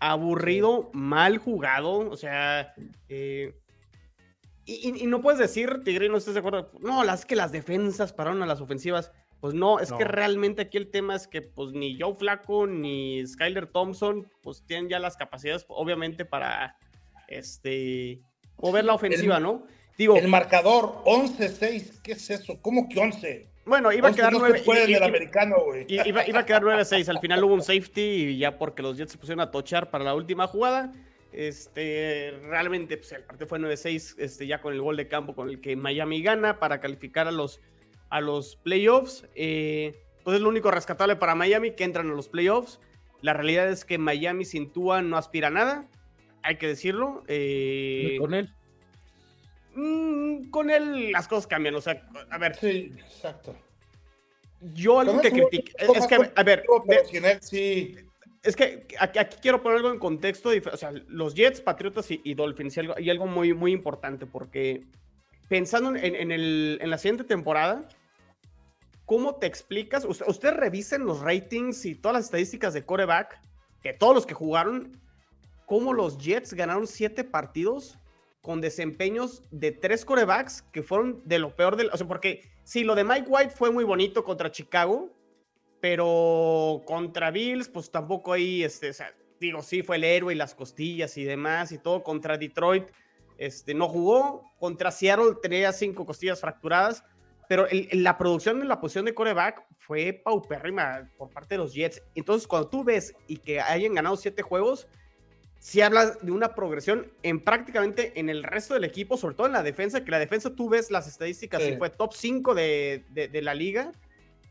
aburrido, mal jugado, o sea, eh, y, no puedes decir, Tigre, no estés de acuerdo, no, las que las defensas pararon a las ofensivas, pues no, es que realmente aquí el tema es que pues ni Joe Flaco ni Skyler Thompson pues tienen ya las capacidades, obviamente, para este mover la ofensiva, ¿no? Digo, el marcador 11-6, ¿qué es eso? ¿Cómo que 11? Bueno, iba a quedar 9. Iba, iba, a quedar 9 6. Al final hubo un safety y ya porque los Jets se pusieron a tochar para la última jugada. Este, realmente pues, el partido fue 9-6, este, ya con el gol de campo con el que Miami gana para calificar a los, a los playoffs. Eh, pues es lo único rescatable para Miami que entran a los playoffs. La realidad es que Miami sin Tua no aspira a nada, hay que decirlo. Eh, con él. Mm, con él las cosas cambian. O sea, a ver. Sí, exacto. Yo algo que critico. Es que, a ver. sí. Es que aquí, quiero poner algo en contexto. O sea, los Jets, Patriotas y, Dolphins. Y algo, y algo, muy, muy importante. Porque pensando en, el, en la siguiente temporada. ¿Cómo te explicas? Ustedes revisen los ratings y todas las estadísticas de coreback, que todos los que jugaron, cómo los Jets ganaron siete partidos con desempeños de tres corebacks que fueron de lo peor del. O sea, porque sí, lo de Mike White fue muy bonito contra Chicago, pero contra Bills, pues tampoco ahí, este, o digo, sí, fue el héroe y las costillas y demás y todo. Contra Detroit, este, no jugó. Contra Seattle tenía cinco costillas fracturadas. pero la producción de la posición de coreback fue paupérrima por parte de los Jets. Entonces, cuando tú ves y que hayan ganado siete juegos, si hablas de una progresión en prácticamente en el resto del equipo, sobre todo en la defensa, que la defensa tú ves las estadísticas y fue top 5 de, de, la liga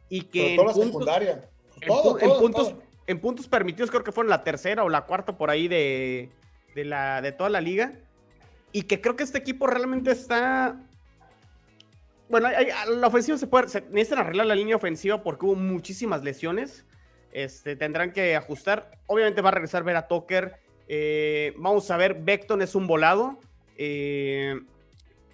y que en, puntos, en, puntos, en puntos permitidos creo que fueron la tercera o la cuarta por ahí de, de, la, de toda la liga y que creo que este equipo realmente está bueno, la ofensiva se puede, necesitan arreglar la línea ofensiva porque hubo muchísimas lesiones. Este, tendrán que ajustar. Obviamente va a regresar ver a Tucker eh, vamos a ver, Beckton es un volado. Eh,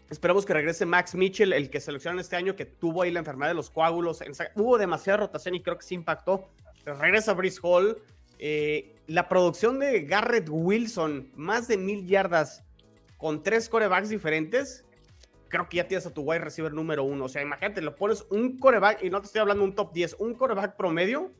esperamos que regrese Max Mitchell, el que seleccionaron este año, que tuvo ahí la enfermedad de los coágulos. Hubo demasiada rotación y creo que sí impactó. regresa Brice Hall. Eh, la producción de Garrett Wilson, más de mil yardas con tres corebacks diferentes. Creo que ya tienes a tu wide receiver número uno. O sea, imagínate, lo pones un coreback, y no te estoy hablando un top 10, un coreback promedio,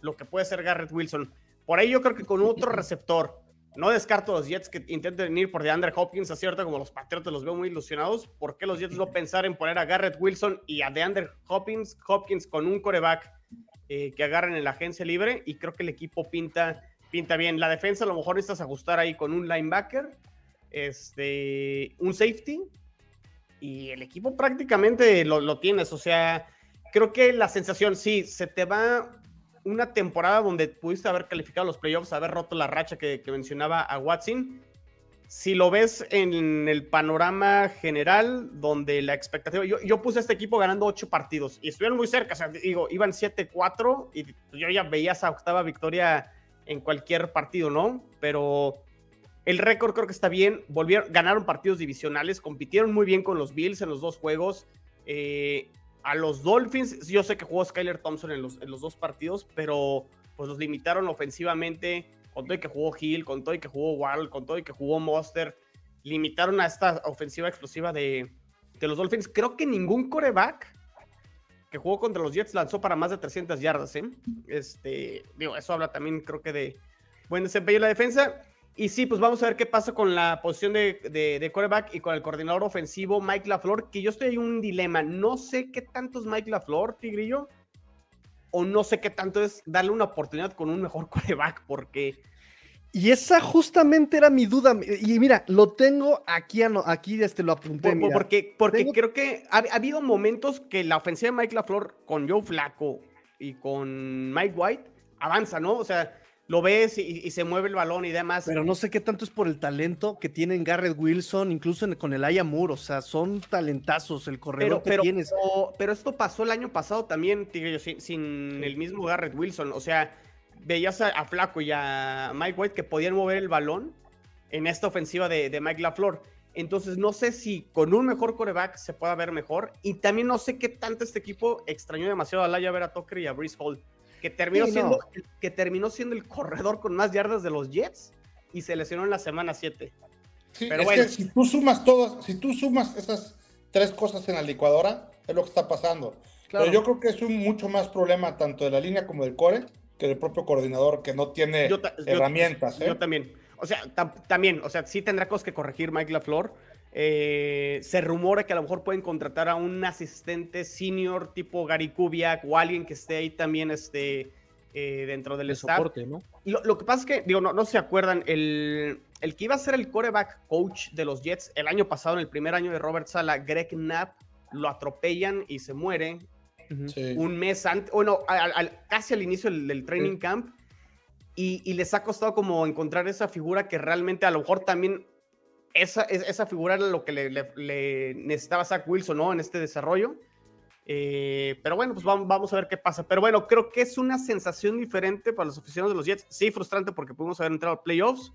lo que puede ser Garrett Wilson. Por ahí yo creo que con otro receptor, no descarto los Jets que intenten ir por DeAndre Hopkins, acierta como los Patriotas los veo muy ilusionados. ¿Por qué los Jets no pensar en poner a Garrett Wilson y a DeAndre Hopkins, Hopkins con un coreback eh, que agarren en la agencia libre? Y creo que el equipo pinta, pinta bien. La defensa a lo mejor necesitas ajustar ahí con un linebacker, este, un safety, y el equipo prácticamente lo, lo tienes. O sea, creo que la sensación, sí, se te va una temporada donde pudiste haber calificado los playoffs, haber roto la racha que, mencionaba a Watson. Si lo ves en el panorama general, donde la expectativa. Yo, puse este equipo ganando ocho partidos y estuvieron muy cerca. O sea, digo, iban 7-4 y yo ya veía esa octava victoria en cualquier partido, ¿no? Pero el récord creo que está bien. Volvieron, ganaron partidos divisionales, compitieron muy bien con los Bills en los dos juegos. Eh, a los Dolphins, yo sé que jugó Skyler Thompson en los, en los dos partidos, pero pues los limitaron ofensivamente, con todo y que jugó Hill, con todo y que jugó Wall, con todo y que jugó Monster, limitaron a esta ofensiva explosiva de, de los Dolphins. Creo que ningún coreback que jugó contra los Jets lanzó para más de 300 yardas, ¿eh? Este, digo, eso habla también creo que de buen desempeño en la defensa. Y sí, pues vamos a ver qué pasa con la posición de, de, quarterback y con el coordinador ofensivo Mike LaFleur, que yo estoy en un dilema. No sé qué tanto es Mike LaFleur, Tigrillo, o no sé qué tanto es darle una oportunidad con un mejor quarterback, porque... Y esa justamente era mi duda. Y mira, lo tengo aquí, aquí este, lo apunté. porque porque creo que ha, habido momentos que la ofensiva de Mike LaFleur con Joe Flaco y con Mike White avanza, ¿no? O sea, lo ves y, se mueve el balón y demás. Pero no sé qué tanto es por el talento que tienen Garrett Wilson, incluso con el Aya Moore, o sea, son talentazos el corredor pero, que tienes. Pero, esto pasó el año pasado también, Tigre, sin, sin el mismo Garrett Wilson, o sea, veías a, Flaco y a Mike White que podían mover el balón en esta ofensiva de, de Mike LaFleur. Entonces, no sé si con un mejor coreback se pueda ver mejor. Y también no sé qué tanto este equipo extrañó demasiado a Laia Vera Tucker y a Brice Hall que terminó, siendo, que terminó siendo el corredor con más yardas de los Jets y se lesionó en la semana 7. Pero bueno. si tú sumas todas, si tú sumas esas tres cosas en la licuadora, es lo que está pasando. Pero yo creo que es un mucho más problema tanto de la línea como del core que del propio coordinador que no tiene herramientas. Yo, ¿eh? yo, también. O sea, también, o sea, sí tendrá cosas que corregir Mike LaFleur, eh, se rumora que a lo mejor pueden contratar a un asistente senior tipo Gary Kubiak o alguien que esté ahí también este, eh, dentro del staff. lo, que pasa es que, digo, no, no se acuerdan, el, el, que iba a ser el coreback coach de los Jets el año pasado, en el primer año de Robert Sala, Greg Knapp, lo atropellan y se muere un mes antes, bueno, casi al inicio del, training camp. Y, y, les ha costado como encontrar esa figura que realmente a lo mejor también esa, esa figura era lo que le, necesitaba Zach Wilson, ¿no? En este desarrollo. Eh, pero bueno, pues vamos, a ver qué pasa. Pero bueno, creo que es una sensación diferente para los aficionados de los Jets. Sí, frustrante porque pudimos haber entrado a playoffs,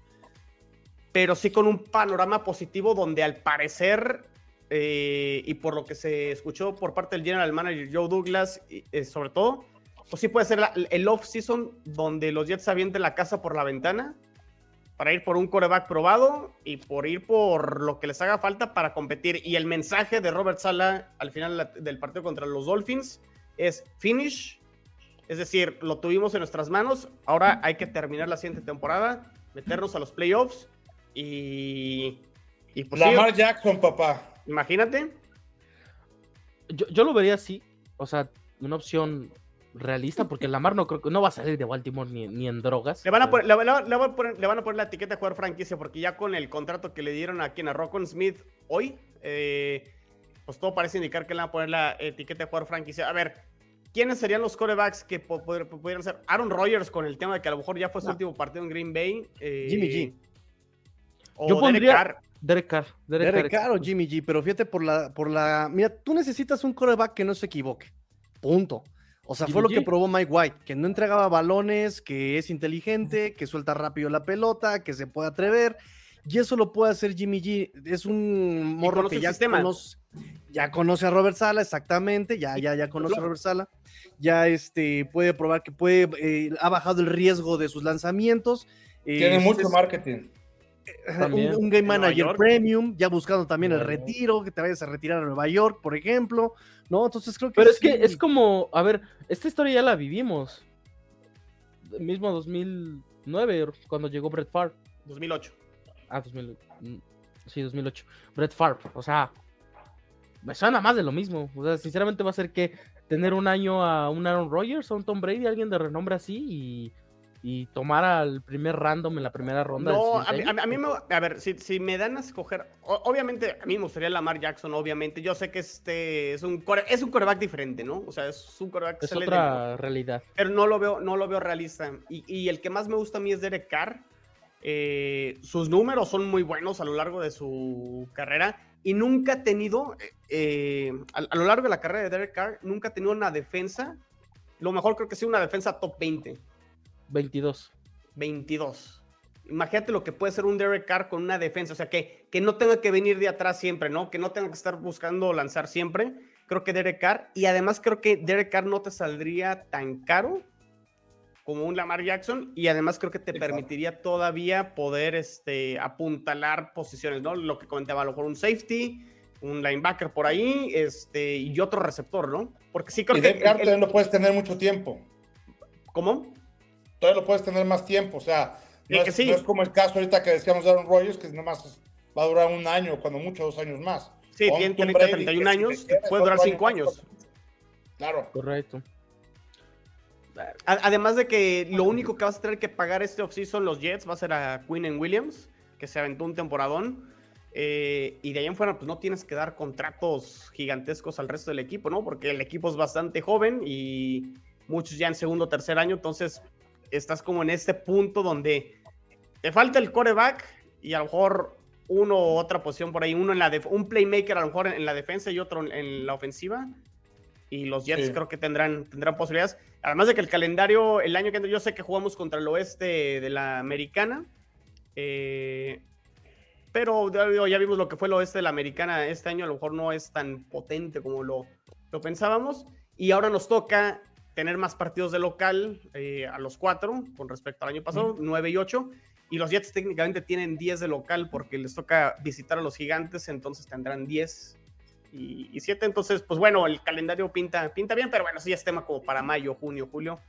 pero sí con un panorama positivo donde al parecer, eh, y por lo que se escuchó por parte del general manager Joe Douglas, eh, sobre todo, pues sí puede ser el off-season donde los Jets avienten la casa por la ventana para ir por un coreback probado y por ir por lo que les haga falta para competir. Y el mensaje de Robert Sala al final del partido contra los Dolphins es finish, es decir, lo tuvimos en nuestras manos, ahora hay que terminar la siguiente temporada, meternos a los playoffs y... y pues Lamar Jackson, papá. Imagínate. yo, yo lo vería así, o sea, una opción realista, porque Lamar no creo que no va a salir de Baltimore ni, ni en drogas. Le van, a poner, le, le- le van a poner- le van a poner la etiqueta de jugador franquicia, porque ya con el contrato que le dieron a quien a Rockon Smith hoy, eh, pues todo parece indicar que le van a poner la etiqueta de jugador franquicia. A ver, ¿quiénes serían los corebacks que pudieran ser? Aaron Rodgers con el tema de que a lo mejor ya fue su No. último partido en Green Bay. eh, Jimmy G. O Yo Derek pondría- Carr. Derek Carr. Derek, Derek Carr, Carr o Jimmy G, pero fíjate por la, por la. Mira, tú necesitas un coreback que no se equivoque. Punto. O sea, fue lo que probó Mike White, que no entregaba balones, que es inteligente, que suelta rápido la pelota, que se puede atrever. Y eso lo puede hacer Jimmy G. Es un morro que ya conoce, ya conoce a Robert Sala, exactamente. Ya, ya, ya conoce a Robert Sala. Ya este, puede probar que puede, eh, ha bajado el riesgo de sus lanzamientos. eh, Tiene mucho es- marketing. También. Un, un game manager York. premium, ya buscando también el retiro, que te vayas a retirar a Nueva York, por ejemplo, ¿no? Entonces creo que Pero es sí. que es como, a ver, esta historia ya la vivimos. Mismo 2009, cuando llegó Brett Favre. 2008. Ah, 2000, mm, sí, 2008. Brett Favre, o sea, me suena más de lo mismo. O sea, sinceramente va a ser que tener un año a un Aaron Rodgers, a un Tom Brady, alguien de renombre así y, y tomar al primer random en la primera ronda. No, a mí, a mí- a mí año. me, a ver, si, si me dan a escoger, o- obviamente a mí me gustaría Lamar Jackson, obviamente. Yo sé que este es un core- es un quarterback diferente, ¿no? O sea, es un quarterback es de- otra realidad. pero no lo veo, no lo veo realista. Y, y el que más me gusta a mí es Derek Carr. Eh, sus números son muy buenos a lo largo de su carrera y nunca ha tenido, eh, eh, a, a lo largo de la carrera de Derek Carr, nunca ha tenido una defensa. Lo mejor creo que sí una defensa top 20. 22. 22. Imagínate lo que puede ser un Derek Carr con una defensa, o sea, que, que no tenga que venir de atrás siempre, ¿no? Que no tenga que estar buscando lanzar siempre. Creo que Derek Carr, y además creo que Derek Carr no te saldría tan caro como un Lamar Jackson, y además creo que te Sí, claro. permitiría todavía poder este, apuntalar posiciones, ¿no? Lo que comentaba, a lo mejor un safety, un linebacker por ahí, este, y otro receptor, ¿no? Porque sí creo Y que... Derek Carr lo puedes tener mucho tiempo. ¿Cómo? Todavía lo puedes tener más tiempo. O sea, no, es, sí. no es como el caso ahorita que decíamos de Aaron Rodgers, que nomás va a durar un año, cuando mucho dos años más. Sí, O tiene Tom 30, Brady, 31 que si años, te puede durar otro 5 más, años. Claro. Correcto. Además de que lo único que vas a tener que pagar este offseason los Jets va a ser a Quinn and Williams, que se aventó un temporadón. eh, y de ahí en fuera, pues no tienes que dar contratos gigantescos al resto del equipo, ¿no? Porque el equipo es bastante joven y muchos ya en segundo o tercer año. Entonces, estás como en este punto donde te falta el coreback y a lo mejor uno u otra posición por ahí, uno en la def- un playmaker a lo mejor en, la defensa y otro en, la ofensiva. Y los Jets Sí. creo que tendrán, tendrán posibilidades. Además de que el calendario, el año que entra, yo sé que jugamos contra el oeste de la americana. eh, pero ya vimos lo que fue el oeste de la americana este año, a lo mejor no es tan potente como lo, lo pensábamos. Y ahora nos toca tener más partidos de local eh, a los cuatro con respecto al año pasado, 9 y 8. Y los Jets técnicamente tienen 10 de local porque les toca visitar a los gigantes, entonces tendrán 10 y, 7. Entonces, pues bueno, el calendario pinta, pinta bien, pero bueno, sí es tema como para mayo, junio, julio.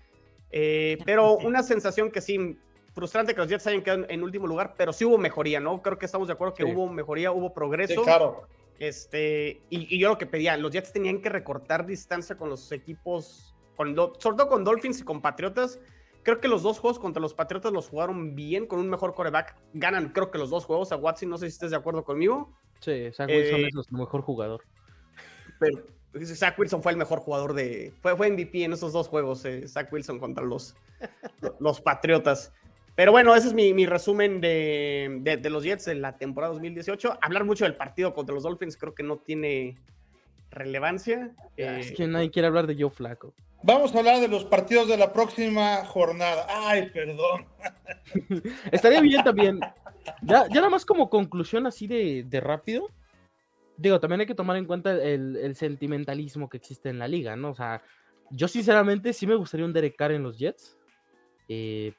Eh, pero una sensación que sí, frustrante que los Jets hayan quedado en último lugar, pero sí hubo mejoría, ¿no? Creo que estamos de acuerdo que Sí. hubo mejoría, hubo Sí, progreso. claro. Este, y, y yo lo que pedía, los Jets tenían que recortar distancia con los equipos, con, sobre todo con Dolphins y con Patriotas. Creo que los dos juegos contra los Patriotas los jugaron bien, con un mejor coreback. Ganan, creo que los dos juegos. A Watson, no sé si estés de acuerdo conmigo. Sí, Zach Wilson Eh, es nuestro mejor jugador. Pero Zach Wilson fue el mejor jugador de. Fue, fue MVP en esos dos juegos, eh, Zach Wilson contra los, los Patriotas. Pero bueno, ese es mi, mi resumen de, de- de los Jets de la temporada 2018. Hablar mucho del partido contra los Dolphins creo que no tiene relevancia. Eh, es que nadie quiere hablar de Joe Flaco. Vamos a hablar de los partidos de la próxima jornada. Ay, perdón. Estaría bien también. Ya, ya nada más como conclusión así de, de rápido. Digo, también hay que tomar en cuenta el, el sentimentalismo que existe en la liga, ¿no? O sea, yo sinceramente sí me gustaría un Derek Carr en los Jets. eh,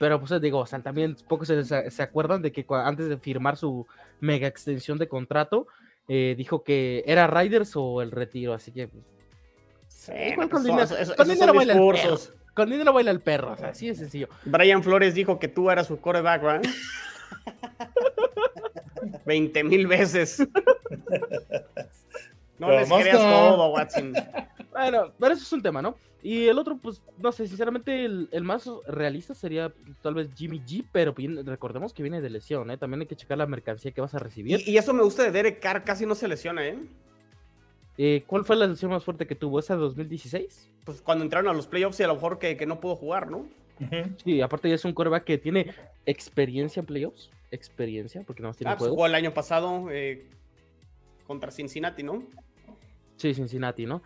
pero pues digo, o sea, también pocos se, acuerdan de que antes de firmar su mega extensión de contrato, eh, dijo que era Riders o el retiro, así que pues, sí, igual con dinero- con dinero baila el discursos. con dinero baila el perro, o sea, así de sencillo. Brian Flores dijo que tú eras su coreback, ¿verdad? 20 mil veces. No les creas todo, Watson. bueno, pero eso es un tema, ¿no? Y el otro, pues, no sé, sinceramente, el, más realista sería pues, tal vez Jimmy G, pero recordemos que viene de lesión, ¿eh? También hay que checar la mercancía que vas a recibir. Y, eso me gusta de Derek Carr, casi no se lesiona, ¿eh? ¿eh? ¿Cuál fue la lesión más fuerte que tuvo? ¿Esa de 2016? Pues cuando entraron a los playoffs y a lo mejor que, que no pudo jugar, ¿no? Sí, aparte ya es un coreback que tiene experiencia en playoffs. Experiencia, porque no tiene ah, pues jugó el año pasado eh, contra Cincinnati, ¿no? Sí, Cincinnati, ¿no?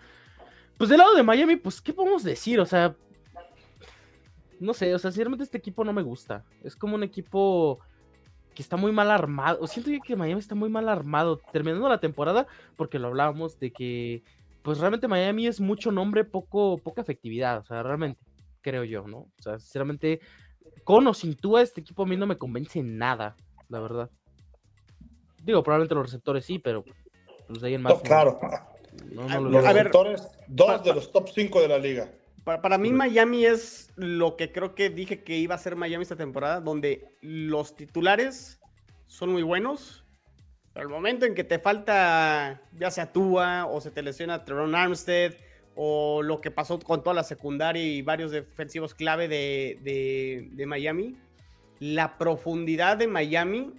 Pues del lado de Miami, pues, ¿qué podemos decir? O sea, no sé, o sea, sinceramente este equipo no me gusta. Es como un equipo que está muy mal armado. O siento que Miami está muy mal armado terminando la temporada, porque lo hablábamos de que, pues realmente Miami es mucho nombre, poco, poca efectividad. O sea, realmente, creo yo, ¿no? O sea, sinceramente, con o sin tú, este equipo a mí no me convence nada, la verdad. Digo, probablemente los receptores sí, pero pues ahí en más. claro. No, los receptores, dos de los top 5 de la liga. Para, mí Miami es lo que creo que dije que iba a ser Miami esta temporada, donde los titulares son muy buenos, pero el momento en que te falta ya sea Tua o se te lesiona Teron Armstead o lo que pasó con toda la secundaria y varios defensivos clave de, de Miami, la profundidad de Miami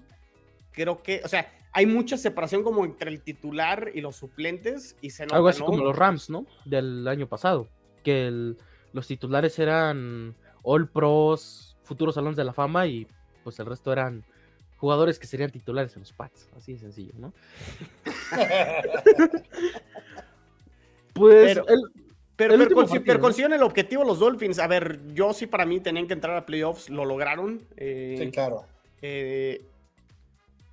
creo que, o sea, hay mucha separación como entre el titular y los suplentes y se nota, Algo así como los Rams, ¿no? Del año pasado, que los titulares eran All Pros, futuros salones de la fama y pues el resto eran jugadores que serían titulares en los Pats, así de sencillo, ¿no? pues pero, el, pero, consiguieron el objetivo los Dolphins. A ver, yo sí para mí tenían que entrar a playoffs, lo lograron. Eh, sí, claro. Eh,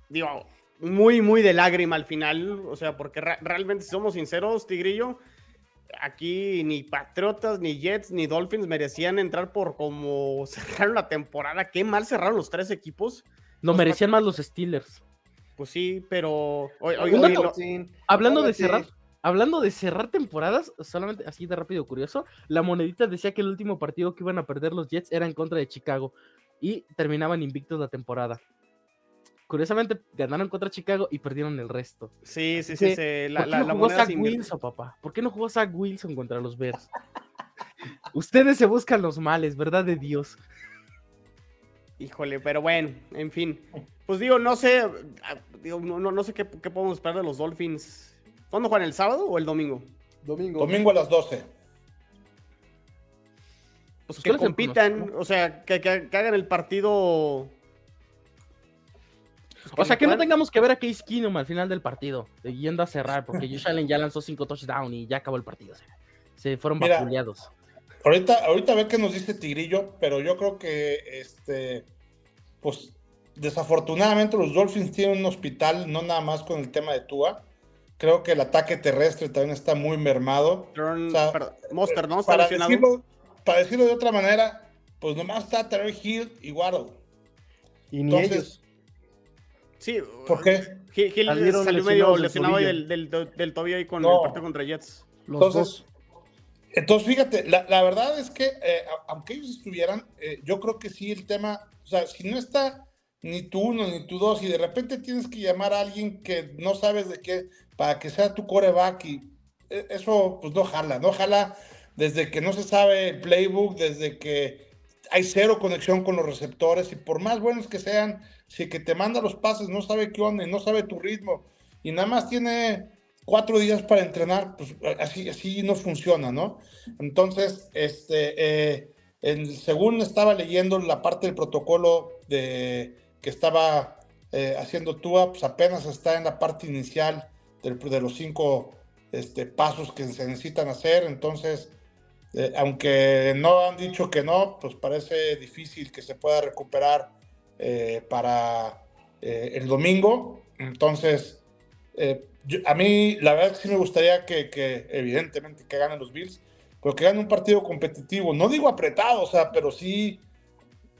digo, muy, muy de lágrima al final. O sea, porque realmente, si somos sinceros, Tigrillo, aquí ni Patriotas, ni Jets, ni Dolphins merecían entrar por como cerraron la temporada. Qué mal cerraron los tres equipos. No merecían más los Steelers. Pues sí, pero. hablando de cerrar. Hablando de cerrar temporadas, solamente así de rápido curioso, la monedita decía que el último partido que iban a perder los Jets era en contra de Chicago y terminaban invictos la temporada curiosamente ganaron contra Chicago y perdieron el resto. Sí, sí, sí. La, ¿Por qué no jugó Zach Wilson, papá? ¿Por qué no jugó Zach Wilson contra los Bears? Ustedes se buscan los males, ¿verdad de Dios? Híjole, pero bueno, en fin. Pues digo, no sé, ah, no, no, sé qué, podemos esperar de los Dolphins. ¿Cuándo juegan? ¿El sábado o el domingo? Domingo. Domingo a las 12. Pues, pues que compitan, o sea, que, hagan el partido o sea, que no tengamos que ver a Case Keenum al final del partido, yendo a cerrar, porque Josh Allen ya lanzó cinco touchdowns y ya acabó el partido. se fueron vapuleados. Ahorita, ahorita a ver qué nos dice Tigrillo, pero yo creo que este, pues desafortunadamente los Dolphins tienen un hospital, no nada más con el tema de Tua. Creo que el ataque terrestre también está muy mermado. Monster, ¿no? Para decirlo, para decirlo, de otra manera, pues nomás está Terry Hill y Waddle. Y ni ellos. Sí. ¿Por qué? Gil, salió medio lesionado del, del, del, tobillo ahí con el partido contra Jets. entonces, entonces, fíjate, la, la, verdad es que eh, aunque ellos estuvieran, eh, yo creo que sí el tema, o sea, si no está ni tú uno ni tú dos y de repente tienes que llamar a alguien que no sabes de qué para que sea tu coreback y eh, eso pues no jala, no jala desde que no se sabe el playbook, desde que hay cero conexión con los receptores y por más buenos que sean, si que te manda los pases no sabe qué onda no sabe tu ritmo y nada más tiene cuatro días para entrenar, pues así, así no funciona, ¿no? Entonces, este, eh, según estaba leyendo la parte del protocolo de, que estaba eh, haciendo Tua, pues apenas está en la parte inicial de los cinco este, pasos que se necesitan hacer, entonces, eh, aunque no han dicho que no, pues parece difícil que se pueda recuperar eh, para eh, el domingo. Entonces, eh, a mí la verdad sí me gustaría que, evidentemente que ganen los Bills, pero que ganen un partido competitivo. No digo apretado, o sea, pero sí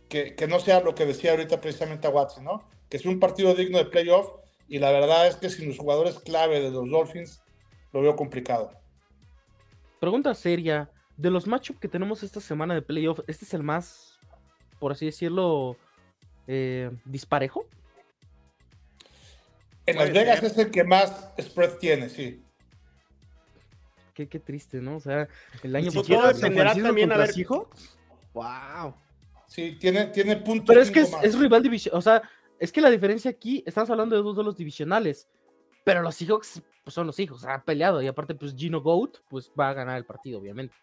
que, no sea lo que decía ahorita precisamente a Watson, ¿no? Que sea un partido digno de playoff y la verdad es que sin los jugadores clave de los Dolphins lo veo complicado. Pregunta seria, de los matchups que tenemos esta semana de playoff, ¿este es el más, por así decirlo, eh, disparejo. En Las Vegas es el que más spread tiene, sí. qué, qué triste, ¿no? O sea, el año pasado. también a ver-? Wow. Sí, tiene, tiene puntos. Pero es que es, cinco rival divisional. O sea, es que la diferencia aquí, estamos hablando de dos duelos divisionales. Pero los Seahawks pues, son los hijos, han peleado. Y aparte, pues Gino Goat, pues va a ganar el partido, obviamente.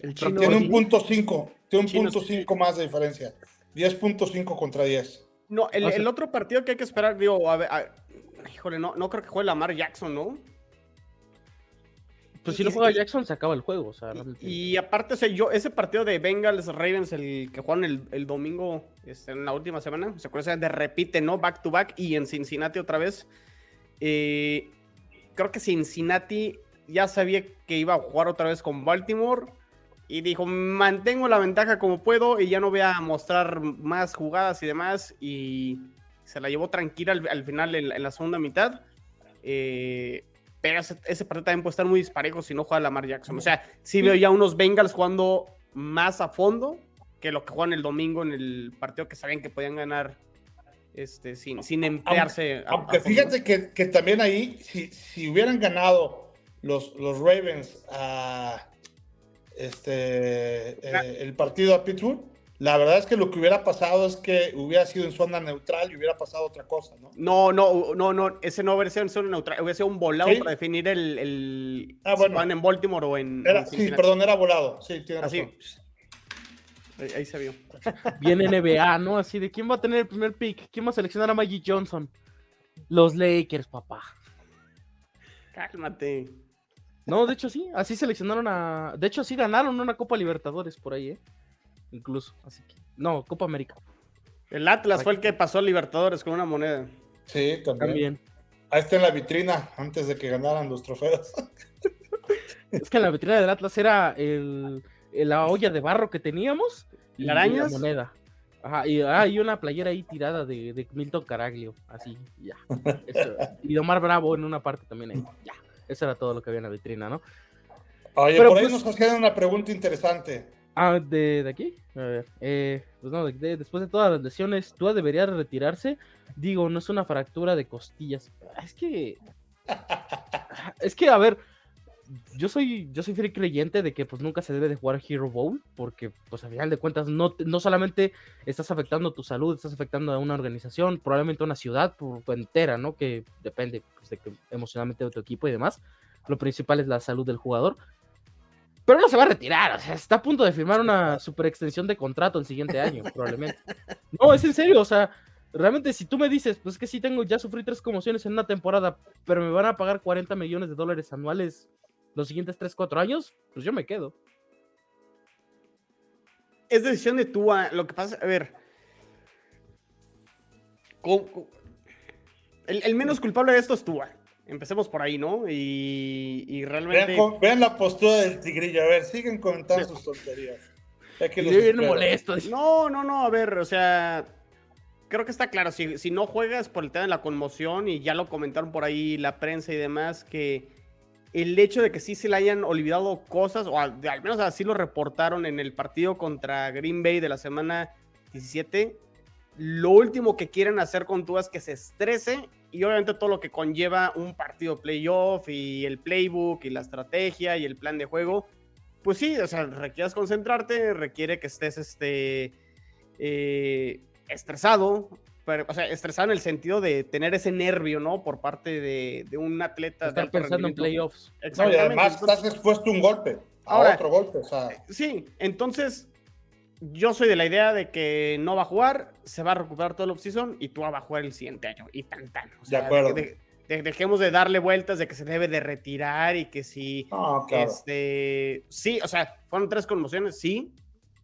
El Pero chino. tiene un punto 5. Tiene un Chino punto 5 más de diferencia. 10.5 contra 10. No, el, O sea- el otro partido que hay que esperar, digo, a ver, a- híjole, no, no creo que juegue Lamar Jackson, ¿no? Pues si Y- no juega Jackson, se acaba el juego. O sea, realmente- Y, y aparte, o sea, yo, ese partido de Bengals Ravens, el que juegan el, el domingo este, en la última semana, se acuerdan de repite, ¿no? Back to back y en Cincinnati otra vez. Eh, creo que Cincinnati ya sabía que iba a jugar otra vez con Baltimore y dijo, mantengo la ventaja como puedo y ya no voy a mostrar más jugadas y demás. Y se la llevó tranquila al, al final en, en la segunda mitad. Eh, pero ese, ese partido también puede estar muy disparejo si no juega Lamar Jackson. O sea, sí veo ya unos Bengals jugando más a fondo que lo que juegan el domingo en el partido que sabían que podían ganar este, sin, sin emplearse. a- a Aunque fíjate que, que también ahí, si, si hubieran ganado los, los Ravens a este eh, el partido a Pittsburgh, la verdad es que lo que hubiera pasado es que hubiera sido en zona neutral y hubiera pasado otra cosa, ¿no? No, no, no, no, ese no hubiera sido en zona neutral, hubiera sido un volado ¿Sí? para definir el, el Ah, si bueno. juegan en Baltimore o en, Era, en sí, perdón, era volado. Sí, tiene Así. razón. Ahí, ahí se vio. Bien NBA, ¿no? Así de quién va a tener el primer pick, quién va a seleccionar a Magic Johnson. Los Lakers, papá. Cálmate. No, de hecho sí, así seleccionaron a. De hecho, sí ganaron una Copa Libertadores por ahí, ¿eh? Incluso, así que. No, Copa América. El Atlas fue el que pasó a Libertadores con una moneda. Sí, también. También. Ahí está en la vitrina antes de que ganaran los trofeos. Es que en la vitrina del Atlas era el, la olla de barro que teníamos y la moneda. Ajá, y hay una playera ahí tirada de, de Milton Caraglio, así, ya. Eso. Y Omar Bravo en una parte también ahí, ya. Eso era todo lo que había en la vitrina, ¿no? Oye, Pero por ahí pues- nos hacían una pregunta interesante. Ah, de, de aquí. A ver. eh, pues no, de- de- después de todas las lesiones, ¿tú debería retirarse? Digo, no es una fractura de costillas. Ah, Es que. Es que, a ver. Yo soy, yo soy fiel creyente de que pues nunca se debe de jugar Hero Bowl, porque pues a final de cuentas no, no solamente estás afectando tu salud, estás afectando a una organización, probablemente a una ciudad por, entera, ¿no? Que depende pues, de que, emocionalmente de tu equipo y demás. Lo principal es la salud del jugador. Pero no se va a retirar, o sea, está a punto de firmar una super extensión de contrato el siguiente año, probablemente. No, es en serio, o sea, realmente si tú me dices, pues es que sí tengo, ya sufrí tres conmociones en una temporada, pero me van a pagar 40 millones de dólares anuales los siguientes 3, 4 años, pues yo me quedo. Es decisión de Tua. Lo que pasa, a ver. El, el menos culpable de esto es Tua. Empecemos por ahí, ¿no? Y, y realmente. Vean, la postura del tigrillo. A ver, siguen comentando sus tonterías. Ya que los molesto. No, no, no, a ver, o sea, creo que está claro, si, si no juegas por el tema de la conmoción, y ya lo comentaron por ahí la prensa y demás, que el hecho de que sí se le hayan olvidado cosas, o al, al menos así lo reportaron en el partido contra Green Bay de la semana 17, lo último que quieren hacer con tú es que se estrese y obviamente todo lo que conlleva un partido playoff y el playbook y la estrategia y el plan de juego, pues sí, o sea, requieres concentrarte, requiere que estés este, eh, estresado, pero, o sea, estresado en el sentido de tener ese nervio, ¿no? Por parte de, de un atleta. de Estar alto pensando en playoffs. No, y Exactamente. además estás expuesto a un golpe. A Ahora- otro golpe. O sea, Sí, entonces yo soy de la idea de que no va a jugar, se va a recuperar todo el offseason y tú va a jugar el siguiente año. Y tan tan. O sea, acuerdo. de- de- dejemos de darle vueltas de que se debe de retirar y que si. no, claro. Este, sí, o sea, fueron tres conmociones, sí.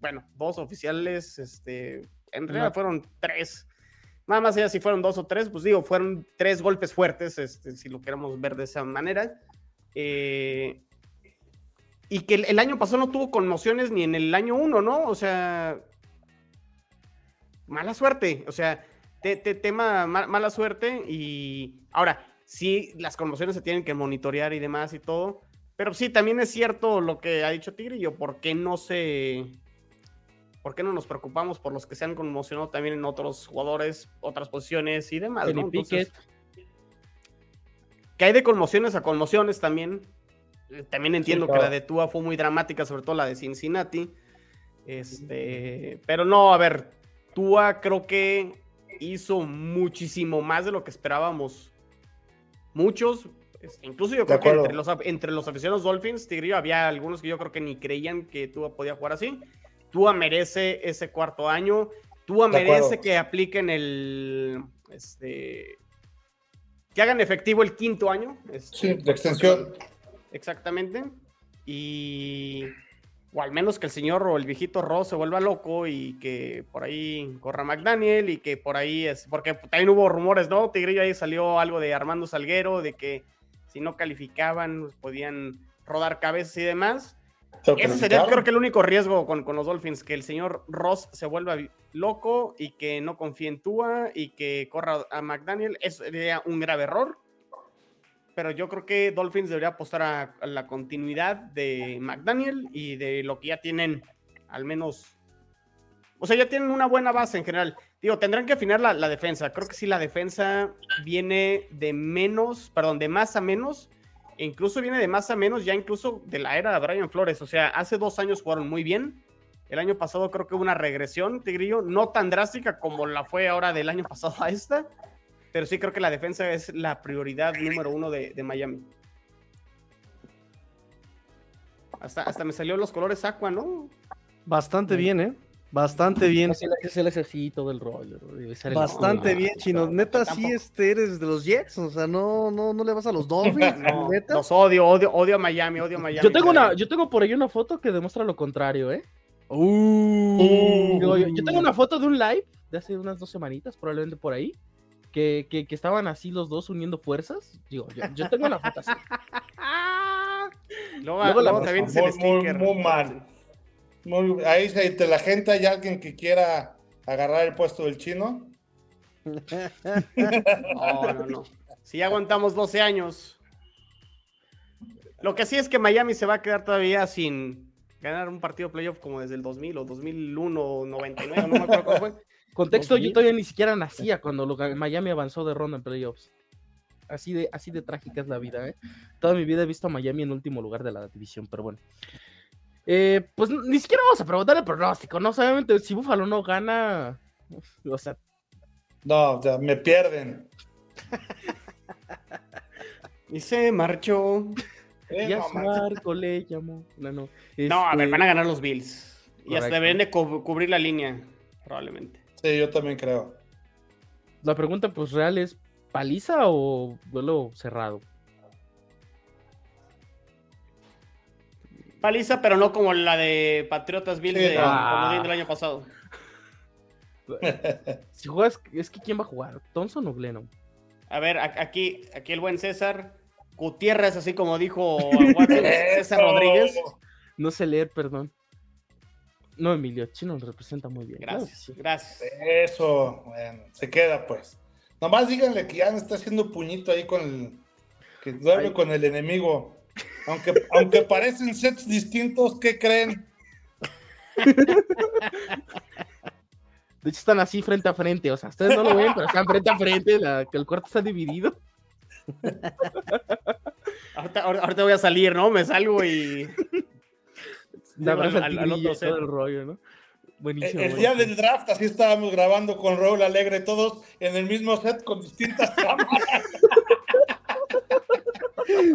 Bueno, dos oficiales, este, en realidad Una- fueron tres. Nada más allá si fueron dos o tres, pues digo, fueron tres golpes fuertes, este, si lo queremos ver de esa manera. Eh, y que el, año pasado no tuvo conmociones ni en el año uno, ¿no? O sea, mala suerte, o sea, te- te- tema ma- mala suerte y ahora, sí, las conmociones se tienen que monitorear y demás y todo, pero sí, también es cierto lo que ha dicho Tigrillo, ¿por qué no se... ¿Por qué no nos preocupamos por los que se han conmocionado también en otros jugadores, otras posiciones y demás? ¿no? Entonces, que hay de conmociones a conmociones también. también entiendo que la de Tua fue muy dramática, sobre todo la de Cincinnati. Este, pero no, a ver, Tua creo que hizo muchísimo más de lo que esperábamos. Muchos, este, incluso yo creo que entre los, entre los aficionados Dolphins, Tigrillo, había algunos que yo creo que ni creían que Tua podía jugar así. Tua merece ese cuarto año. Tua merece que apliquen el. Este, que hagan efectivo el quinto año. Este, sí, de extensión. Exactamente. Y. O al menos que el señor o el viejito Ross se vuelva loco y que por ahí corra McDaniel y que por ahí es. Porque también hubo rumores, ¿no? Tigrillo ahí salió algo de Armando Salguero, de que si no calificaban, pues, podían rodar cabezas y demás. Ese sería, creo que, el único riesgo con, con, los Dolphins, que el señor Ross se vuelva loco y que no confíe en Tua y que corra a McDaniel. Eso sería un grave error. Pero yo creo que Dolphins debería apostar a, la continuidad de McDaniel y de lo que ya tienen, al menos. O sea, ya tienen una buena base en general. Digo, tendrán que afinar la, la defensa. Creo que sí, la defensa viene de menos, perdón, de más a menos incluso viene de más a menos, ya incluso de la era de Brian Flores. O sea, hace dos años jugaron muy bien. El año pasado creo que hubo una regresión, Tigrillo, no tan drástica como la fue ahora del año pasado a esta, pero sí creo que la defensa es la prioridad número uno de, Miami. Hasta, hasta me salió los colores aqua, ¿no? Bastante bien, ¿eh? Bastante bien. Es el, ejercicio del rollo. Bastante bien, chino. Neta, sí este, eres de los Jets. O sea, no, no, no le vas a los Dolphins. Los odio, odio, odio a Miami, odio a Miami. Yo tengo, una, yo tengo por ahí una foto que demuestra lo contrario, ¿eh? Uh. yo, tengo una foto de un live de hace unas dos semanitas, probablemente por ahí. Que, que, que estaban así los dos uniendo fuerzas. Digo, yo, tengo la foto así. luego, luego, la, el sticker. muy mal ahí entre la gente hay alguien que quiera agarrar el puesto del chino. no, no, no. Si ya aguantamos 12 años. Lo que sí es que Miami se va a quedar todavía sin ganar un partido playoff como desde el 2000 o 2001 o 99, no me acuerdo cuál fue. Contexto, yo todavía ni siquiera nacía cuando Miami avanzó de ronda en playoffs. Así de, así de trágica es la vida, ¿eh? Toda mi vida he visto a Miami en último lugar de la división, pero bueno. Eh, pues ni siquiera vamos a preguntar el pronóstico, ¿no? obviamente, si Búfalo no gana, o sea. No, o sea, me pierden. y se marchó. Eh, ya no, Marco le llamó. No, no. no, a ver, este van a ganar los Bills. Y hasta deberían de cubrir la línea, probablemente. Sí, yo también creo. La pregunta, pues, real es: ¿paliza o duelo cerrado? Paliza, pero no como la de Patriotas Bills del año pasado. si juegas, es que ¿quién va a jugar? ¿Thompson o Glennon? A ver, aquí, aquí el buen César. Gutiérrez, así como dijo César Rodríguez. No sé leer, perdón. No, Emilio, Chino nos representa muy bien. Gracias, gracias. Eso, bueno, se queda pues. Nomás díganle que ya no está haciendo puñito ahí con el. que duerme con el enemigo. Aunque, aunque parecen sets distintos, ¿qué creen? De hecho, están así frente a frente. O sea, ustedes no lo ven, pero están frente a frente. que el cuarto está dividido. Ahorita, voy a salir, ¿no? Me salgo y. al, otro set. El rollo, ¿no? Buenísimo, el, día del draft, así estábamos grabando con Raúl Alegre, todos en el mismo set con distintas cámaras.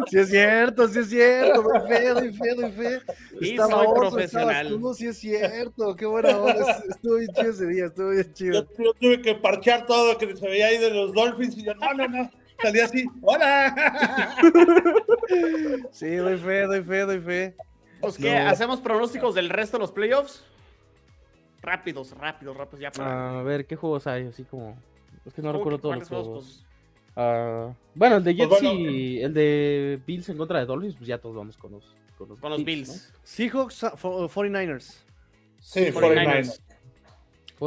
Sí es cierto, sí es cierto, doy fe, doy fe, doy fe. Y soy profesional. No, sí es cierto, qué buena onda. Estuvo bien chido ese día, estuvo bien chido. Yo, tuve que parchear todo que se veía ahí de los Dolphins y yo, no, no, no. Salí así, ¡hola! Sí, doy fe, doy fe, doy fe. Pues, ¿qué? ¿Hacemos pronósticos del resto de los playoffs? Rápidos, rápidos, rápidos, ya para... A ver, ¿qué juegos hay? Así como... Es que no recuerdo todos los juegos. Pues, Ah, bueno, el de pues Jets y el de Bills en contra de Dolphins, pues ya todos vamos con los, con los, Bills. Seahawks, 49ers. Sí, 49ers.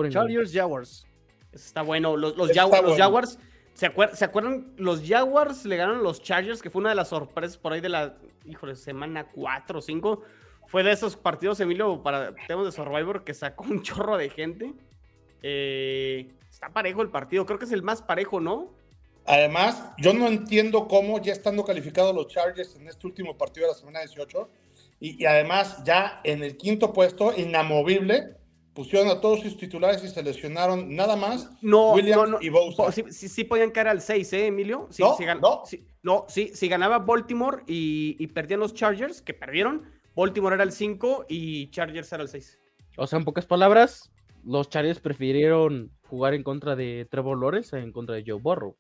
Chargers, Jaguars. está bueno. Los, los, Jaguars, ¿se, acuerdan? Los Jaguars le ganaron los Chargers, que fue una de las sorpresas por ahí de la, híjole, semana 4 o 5. Fue de esos partidos, Emilio, para temas de Survivor, que sacó un chorro de gente. Eh, está parejo el partido, creo que es el más parejo, ¿no? Además, yo no entiendo cómo ya estando calificados los Chargers en este último partido de la semana 18 y, y además ya en el quinto puesto, inamovible, pusieron a todos sus titulares y seleccionaron nada más No, Williams no, no. y Bosa. Sí, sí, sí podían caer al 6, ¿eh, Emilio? Sí, No, sí gan- no. sí, no, sí, si ganaba Baltimore y, y perdían los Chargers, que perdieron, Baltimore era el 5 y Chargers era el 6. O sea, en pocas palabras, los Chargers prefirieron jugar en contra de Trevor Lawrence en contra de Joe Burrow.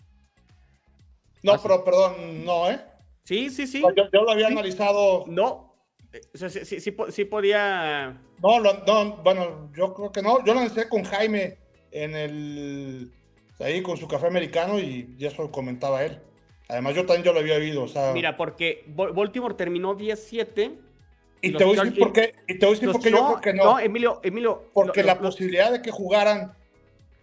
No, pero perdón, no, ¿eh? Sí, sí, sí. Yo, yo lo había Sí. analizado. No. Eh, O sea, sí, sí, sí po- sí podía. No, lo- no, bueno, yo creo que no. Yo lo analicé con Jaime en el. Ahí con su café americano y, y eso comentaba él. Además, yo también yo lo había oído. O sea, Mira, porque Baltimore terminó 17. y los te voy a decir por qué. Y te voy a decir los- por qué yo creo que no. Emilio, Emilio. porque lo- la posibilidad de que jugaran.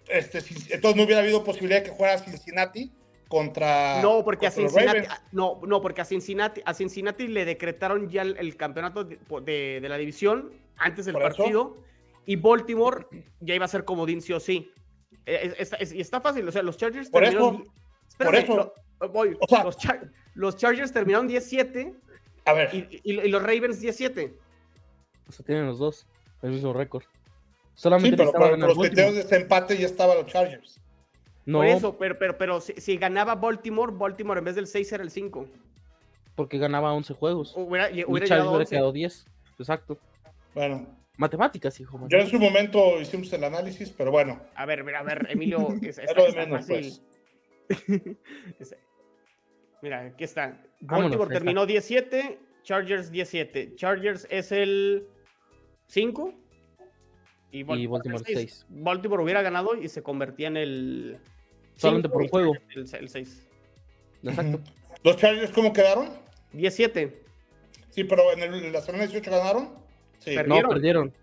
Este, entonces no hubiera habido posibilidad de que jugara Cincinnati contra. No, porque a contra Cincinnati, a- no, no, porque a Cincinnati, a Cincinnati le decretaron ya el, el campeonato de, de- de la división antes del eso. partido y Baltimore ya iba a ser comodín sí o sí. Eh, es- es- es- y está fácil, o sea, los Chargers Por terminaron. eso, di- Espérame, por eso. lo- voy. O sea- los, Char- los Chargers terminaron 17 A ver, y, y- y los Ravens 17. O sea, tienen los dos el mismo récord. sí, Solamente pero, necesitaba pero ganar los Baltimore. criterios de este empate ya estaban los Chargers. No, Por eso, pero, pero, pero si, si ganaba Baltimore, Baltimore en vez del 6 era el 5. porque ganaba 11 juegos. Hubiera, Y hubiera llegado hubiera 11. quedado 10. Exacto. Bueno, Matemáticas, hijo. yo en su momento hicimos el análisis, pero bueno, A ver, a ver, Emilio, es, es está- lo de está menos, fácil. pues. Es- Mira, aquí está. Vámonos, Baltimore terminó 17, Chargers 17. Chargers es el 5 y Baltimore el 6. Baltimore hubiera ganado y se convertía en el Solamente por y un juego. Chargers El, 6. Exacto. ¿Los Chargers cómo quedaron? 17. Sí, pero en, el- en la semana 18 ganaron. Sí. Perdí. No, ¿Perdieron? perdieron.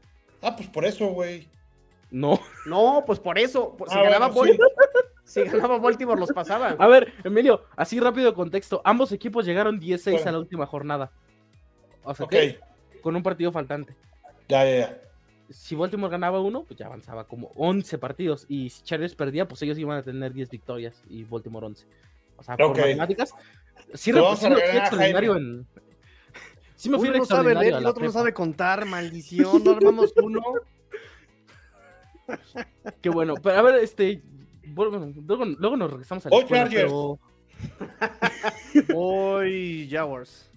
Ah, pues por eso, güey. No. No, pues por eso. pues, si, Ah, ganaba bueno, sí. Si ganaba Baltimore los pasaba. A ver, Emilio, así rápido contexto. Ambos equipos llegaron 16 Bueno. a la última jornada. O sea, Ok, que con un partido faltante. ya, ya, ya. Si Baltimore ganaba uno, pues ya avanzaba como 11 partidos. Y si Chargers perdía, pues ellos iban a tener 10 victorias y Baltimore 11. O sea, por Ok. matemáticas. Sí, me fui extraordinario en. Sí me fui Uno no sabe leer y el otro no sabe contar, maldición. No armamos uno. Qué bueno. Pero a ver, este. bueno, luego, luego nos regresamos a la Voy escuela, Chargers. pero- Voy Jaguars.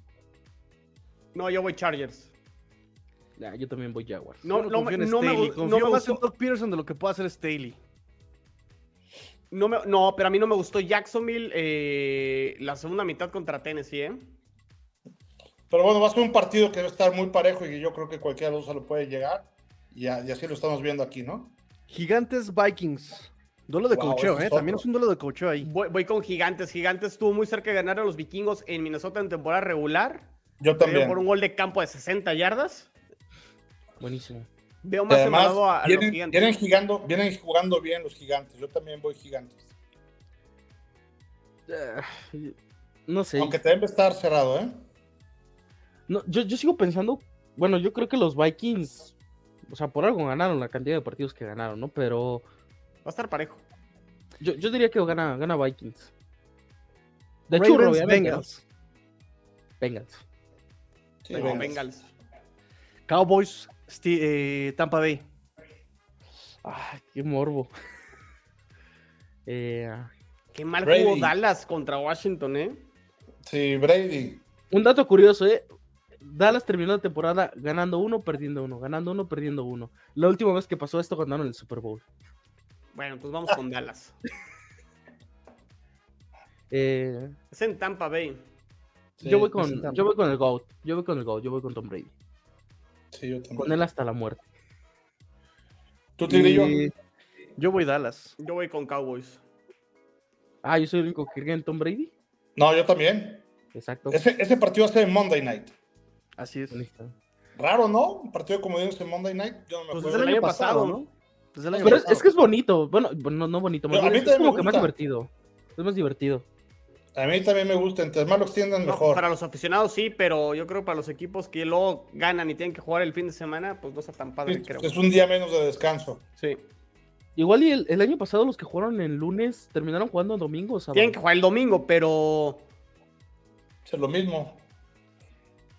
No, yo voy Chargers. Ya, yo también voy Jaguars. No, no, confío me- en no me Staley, confío no me más en gustó. Doug Peterson de lo que puede hacer Staley. No, me- no, pero a mí no me gustó Jacksonville eh, la segunda mitad contra Tennessee, ¿eh? Pero bueno, va a ser un partido que debe estar muy parejo y yo creo que cualquiera de los dos se lo puede llegar. Y, a- y así lo estamos viendo aquí, ¿no? Gigantes Vikings. Duelo de Wow, cocheo, ¿eh? es También es un duelo de cocheo ahí. Voy, voy con Gigantes. Gigantes estuvo muy cerca de ganar a los vikingos en Minnesota en temporada regular. Yo también. por un gol de campo de 60 yardas. Buenísimo. Veo más además, a, a los vienen, gigantes. vienen, jugando, vienen jugando bien los gigantes. Yo también voy gigantes. Eh, No sé. Aunque también va a estar cerrado, ¿eh? No, yo, yo sigo pensando. Bueno, yo creo que los Vikings. O sea, por algo ganaron la cantidad de partidos que ganaron, ¿no? Pero. Va a estar parejo. Yo, yo diría que gana, gana Vikings. De Ravens. ¿no? Bengals. Bengals. Sí, venga. Bengals. Cowboys eh, Tampa Bay. Ay, qué morbo. Eh, Qué mal Brady. jugó Dallas contra Washington, ¿eh? Sí, Brady. un dato curioso, ¿eh? Dallas terminó la temporada ganando uno, perdiendo uno, ganando uno, perdiendo uno. La última vez que pasó esto ganaron el Super Bowl. Bueno, pues vamos con Dallas. Eh, Es en Tampa Bay. Sí, yo, voy con, en Tampa. yo voy con el GOAT. Yo voy con el GOAT. Yo voy con Tom Brady. Sí, yo también. Con él hasta la muerte. ¿Tú, Tigrillo? Y Yo voy Dallas. Yo voy con Cowboys. Ah, yo soy el único que cree en Tom Brady. No, yo también. Exacto. Ese, ese partido ser en Monday Night. Así es. Listo. Raro, ¿no? Un partido de comodines en Monday Night. Yo no me Pues acuerdo. desde el el año pasado, pasado, ¿no? Desde el año Pero es, pasado. es que es bonito. Bueno, no, no bonito. más Pero a bien mí es, como me que más divertido. Es más divertido. A mí también me gusta. Entre más lo extiendan, No, mejor. para los aficionados sí, pero yo creo que para los equipos que luego ganan y tienen que jugar el fin de semana, pues no está tan padre, Sí, creo. es un día menos de descanso. Sí. Igual y el, el año pasado los que jugaron en lunes terminaron jugando en domingo o sábado. Tienen que jugar el domingo, pero, Es lo mismo.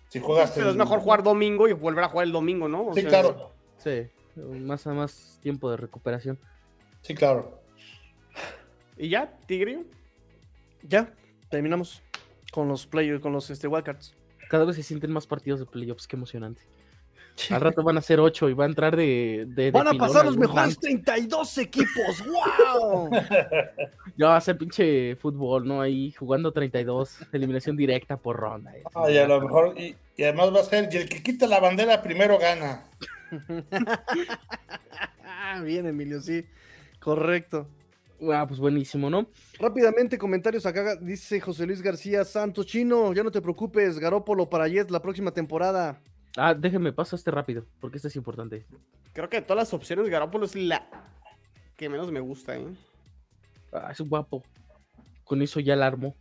Si juegas. pero es el- mejor jugar domingo y volver a jugar el domingo, ¿no? O Sí, sea, claro. Sí, más a más tiempo de recuperación. Sí, claro. ¿Y ya, Tigre? Ya, terminamos con los players, con los este, wildcards. Cada vez se sienten más partidos de playoffs, qué emocionante. Al rato van a ser ocho y va a entrar de. de- de Van a pasar los mejores man. 32 equipos. ¡Wow! Ya va a ser pinche fútbol, ¿no? Ahí jugando 32, eliminación directa por ronda. eh. Ah, y a lo mejor. Y, y además va a ser. Y el que quita la bandera primero gana. Ah, Bien, Emilio, sí. Correcto. Ah, pues buenísimo, ¿no? Rápidamente, comentarios acá. Dice José Luis García Santos Chino. Ya no te preocupes, Garópolo para Jets la próxima temporada. Ah, déjenme paso este rápido, porque este es importante. Creo que de todas las opciones, Garoppolo es la que menos me gusta, ¿eh? Ah, es guapo. Con eso ya la armó.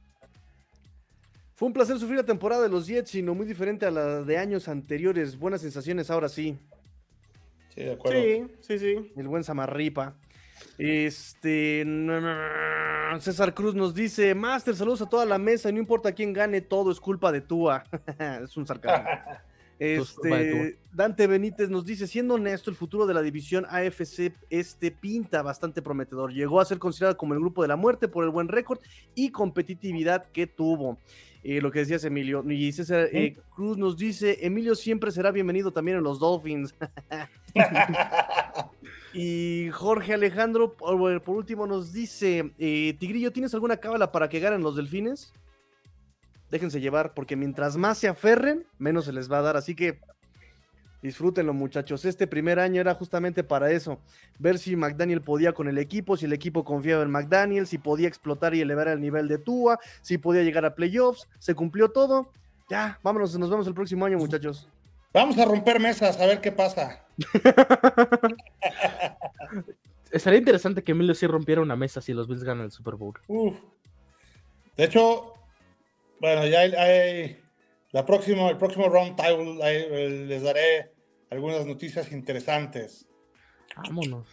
Fue un placer sufrir la temporada de los Jets, sino muy diferente a la de años anteriores. Buenas sensaciones ahora sí. Sí, de acuerdo. Sí, sí, sí. El buen Samarripa. Este. César Cruz nos dice: Master, saludos a toda la mesa. No importa quién gane, todo es culpa de Tua. es un sarcasmo. Este, Dante Benítez nos dice, siendo honesto, el futuro de la división AFC este pinta bastante prometedor. Llegó a ser considerado como el grupo de la muerte por el buen récord y competitividad que tuvo. Eh, lo que decías, Emilio. Y César eh, Cruz nos dice, Emilio siempre será bienvenido también en los Dolphins. y Jorge Alejandro, por, último, nos dice, eh, Tigrillo, ¿tienes alguna cábala para que ganen los delfines? Déjense llevar, porque mientras más se aferren, menos se les va a dar. Así que disfrútenlo, muchachos. Este primer año era justamente para eso. Ver si McDaniel podía con el equipo, si el equipo confiaba en McDaniel, si podía explotar y elevar el nivel de Tua, si podía llegar a playoffs. Se cumplió todo. Ya, vámonos, nos vemos el próximo año, muchachos. Vamos a romper mesas a ver qué pasa. Estaría interesante que Emilio sí rompiera una mesa si los Bills ganan el Super Bowl. Uf. De hecho, bueno, ya hay, hay- la próxima, el próximo round table eh, les daré algunas noticias interesantes. Vámonos.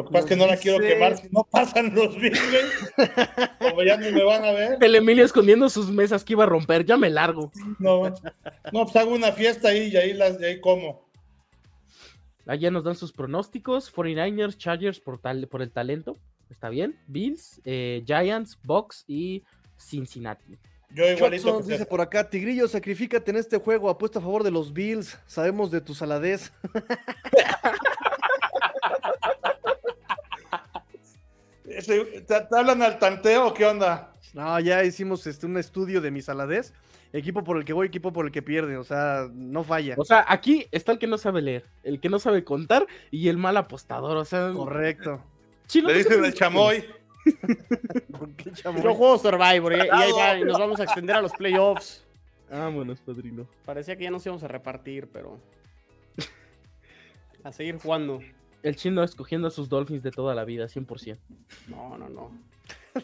Lo que pasa es que no la quiero quemar si no pasan los Bills. Como ya no me van a ver. El Emilio escondiendo sus mesas que iba a romper, ya me largo. No, no pues hago una fiesta ahí y ahí, las, y ahí como. Allá nos dan sus pronósticos. 49ers, Chargers por, tal, por el talento. Está bien. Bills, eh, Giants, Bucks y Cincinnati. Yo igualito Watson que dice por acá, Tigrillo, sacrifícate en este juego, apuesta a favor de los Bills. Sabemos de tu saladez. Ese- ¿Te, te hablan al tanteo o qué onda? No, ya hicimos este, un estudio de mi saladez. Equipo por el que voy, equipo por el que pierde. O sea, no falla. O sea, aquí está el que no sabe leer, el que no sabe contar y el mal apostador. O sea, Correcto. Chino, Le ¿tú qué dicen el chamoy. ¿Por qué, chamoy? Yo juego Survivor y, y ahí va, y nos vamos a extender a los playoffs. Vámonos, padrino. Parecía que ya nos íbamos a repartir, pero. A seguir jugando. El chino escogiendo a sus Dolphins de toda la vida, 100%. No, no, no.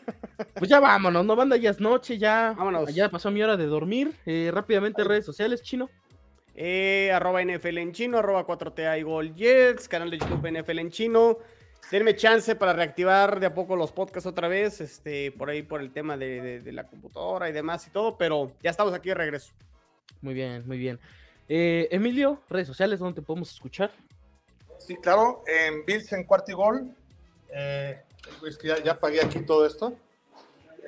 Pues ya vámonos, no banda, ya es noche, ya. Vámonos. Ya pasó mi hora de dormir. Eh, rápidamente, redes sociales, chino. Eh, arroba NFL en chino, arroba 4TA y Gol Jets, canal de YouTube NFL en chino. Denme chance para reactivar de a poco los podcasts otra vez, este, por ahí por el tema de, de- de la computadora y demás y todo, pero ya estamos aquí de regreso. Muy bien, muy bien. Eh, Emilio, redes sociales, ¿dónde te podemos escuchar? Sí, claro, en Bills en cuarto y gol. Eh, es que ya, ya pagué aquí todo esto.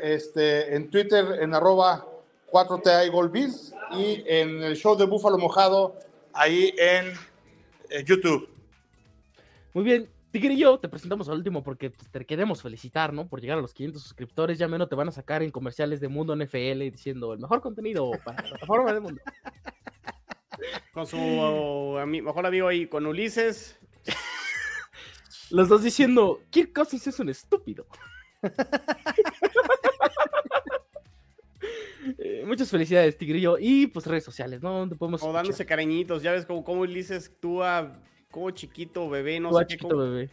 Este, en Twitter en arroba 4TA y Gol Bills. Y en el show de Búfalo Mojado, ahí en eh, YouTube. Muy bien. Tigrillo, te presentamos al último porque pues, te queremos felicitar, ¿no? Por llegar a los 500 suscriptores. Ya menos te van a sacar en comerciales de Mundo NFL diciendo el mejor contenido para la plataforma del mundo. Con su mejor amigo ahí, con Ulises. Los dos diciendo, Kirk Cousins es un estúpido. Eh, muchas felicidades, Tigrillo. Y pues redes sociales, ¿no? ¿Dónde podemos O escuchar? dándose cariñitos, ya ves como, como Ulises actúa como chiquito, bebé, no Tú, sé qué. chiquito como- bebé.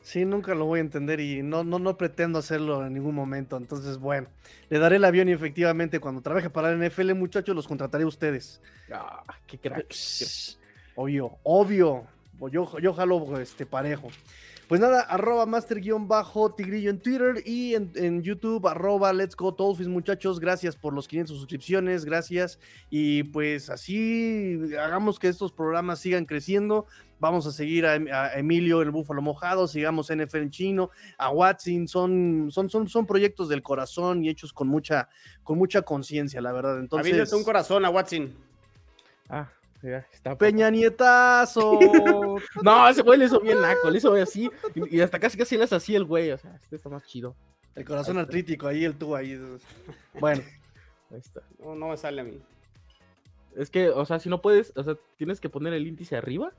Sí, nunca lo voy a entender y no, no, no pretendo hacerlo en ningún momento. Entonces, bueno, le daré el avión y efectivamente cuando trabaje para la NFL, muchachos, los contrataré a ustedes. Ah, qué crack. Obvio, obvio. Yo, yo jalo este, parejo. Pues nada, arroba master-tigrillo en Twitter y en, YouTube, arroba let's go Dolphins, muchachos. Gracias por los 500 suscripciones, gracias. Y pues así hagamos que estos programas sigan creciendo. Vamos a seguir a, Emilio, el Búfalo Mojado, sigamos NFL en chino, a Watson, son, son, son, son proyectos del corazón y hechos con mucha, con mucha conciencia, la verdad. Entonces, un corazón a Watson. Ah, está Peña Nietazo. no, ese güey le hizo bien naco, le hizo así y, hasta casi casi le hace así el güey, o sea, este está más chido. El corazón artrítico ahí, el tú ahí. Bueno, ahí está. No, no me sale a mí. Es que, o sea, si no puedes, o sea, tienes que poner el índice arriba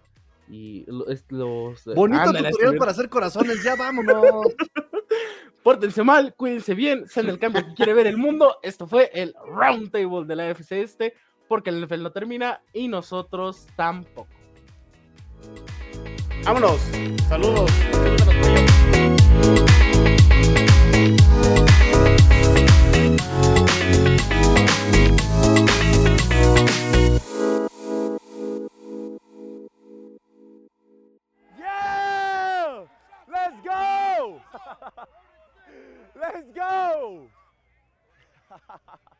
y los... Bonito tutorial para hacer corazones, ya vámonos. Pórtense mal, cuídense bien, sean el cambio que quiere ver el mundo. Esto fue el Roundtable de la FC Este porque el NFL no termina y nosotros tampoco. Vámonos. Saludos. Yeah! Let's go! Let's go!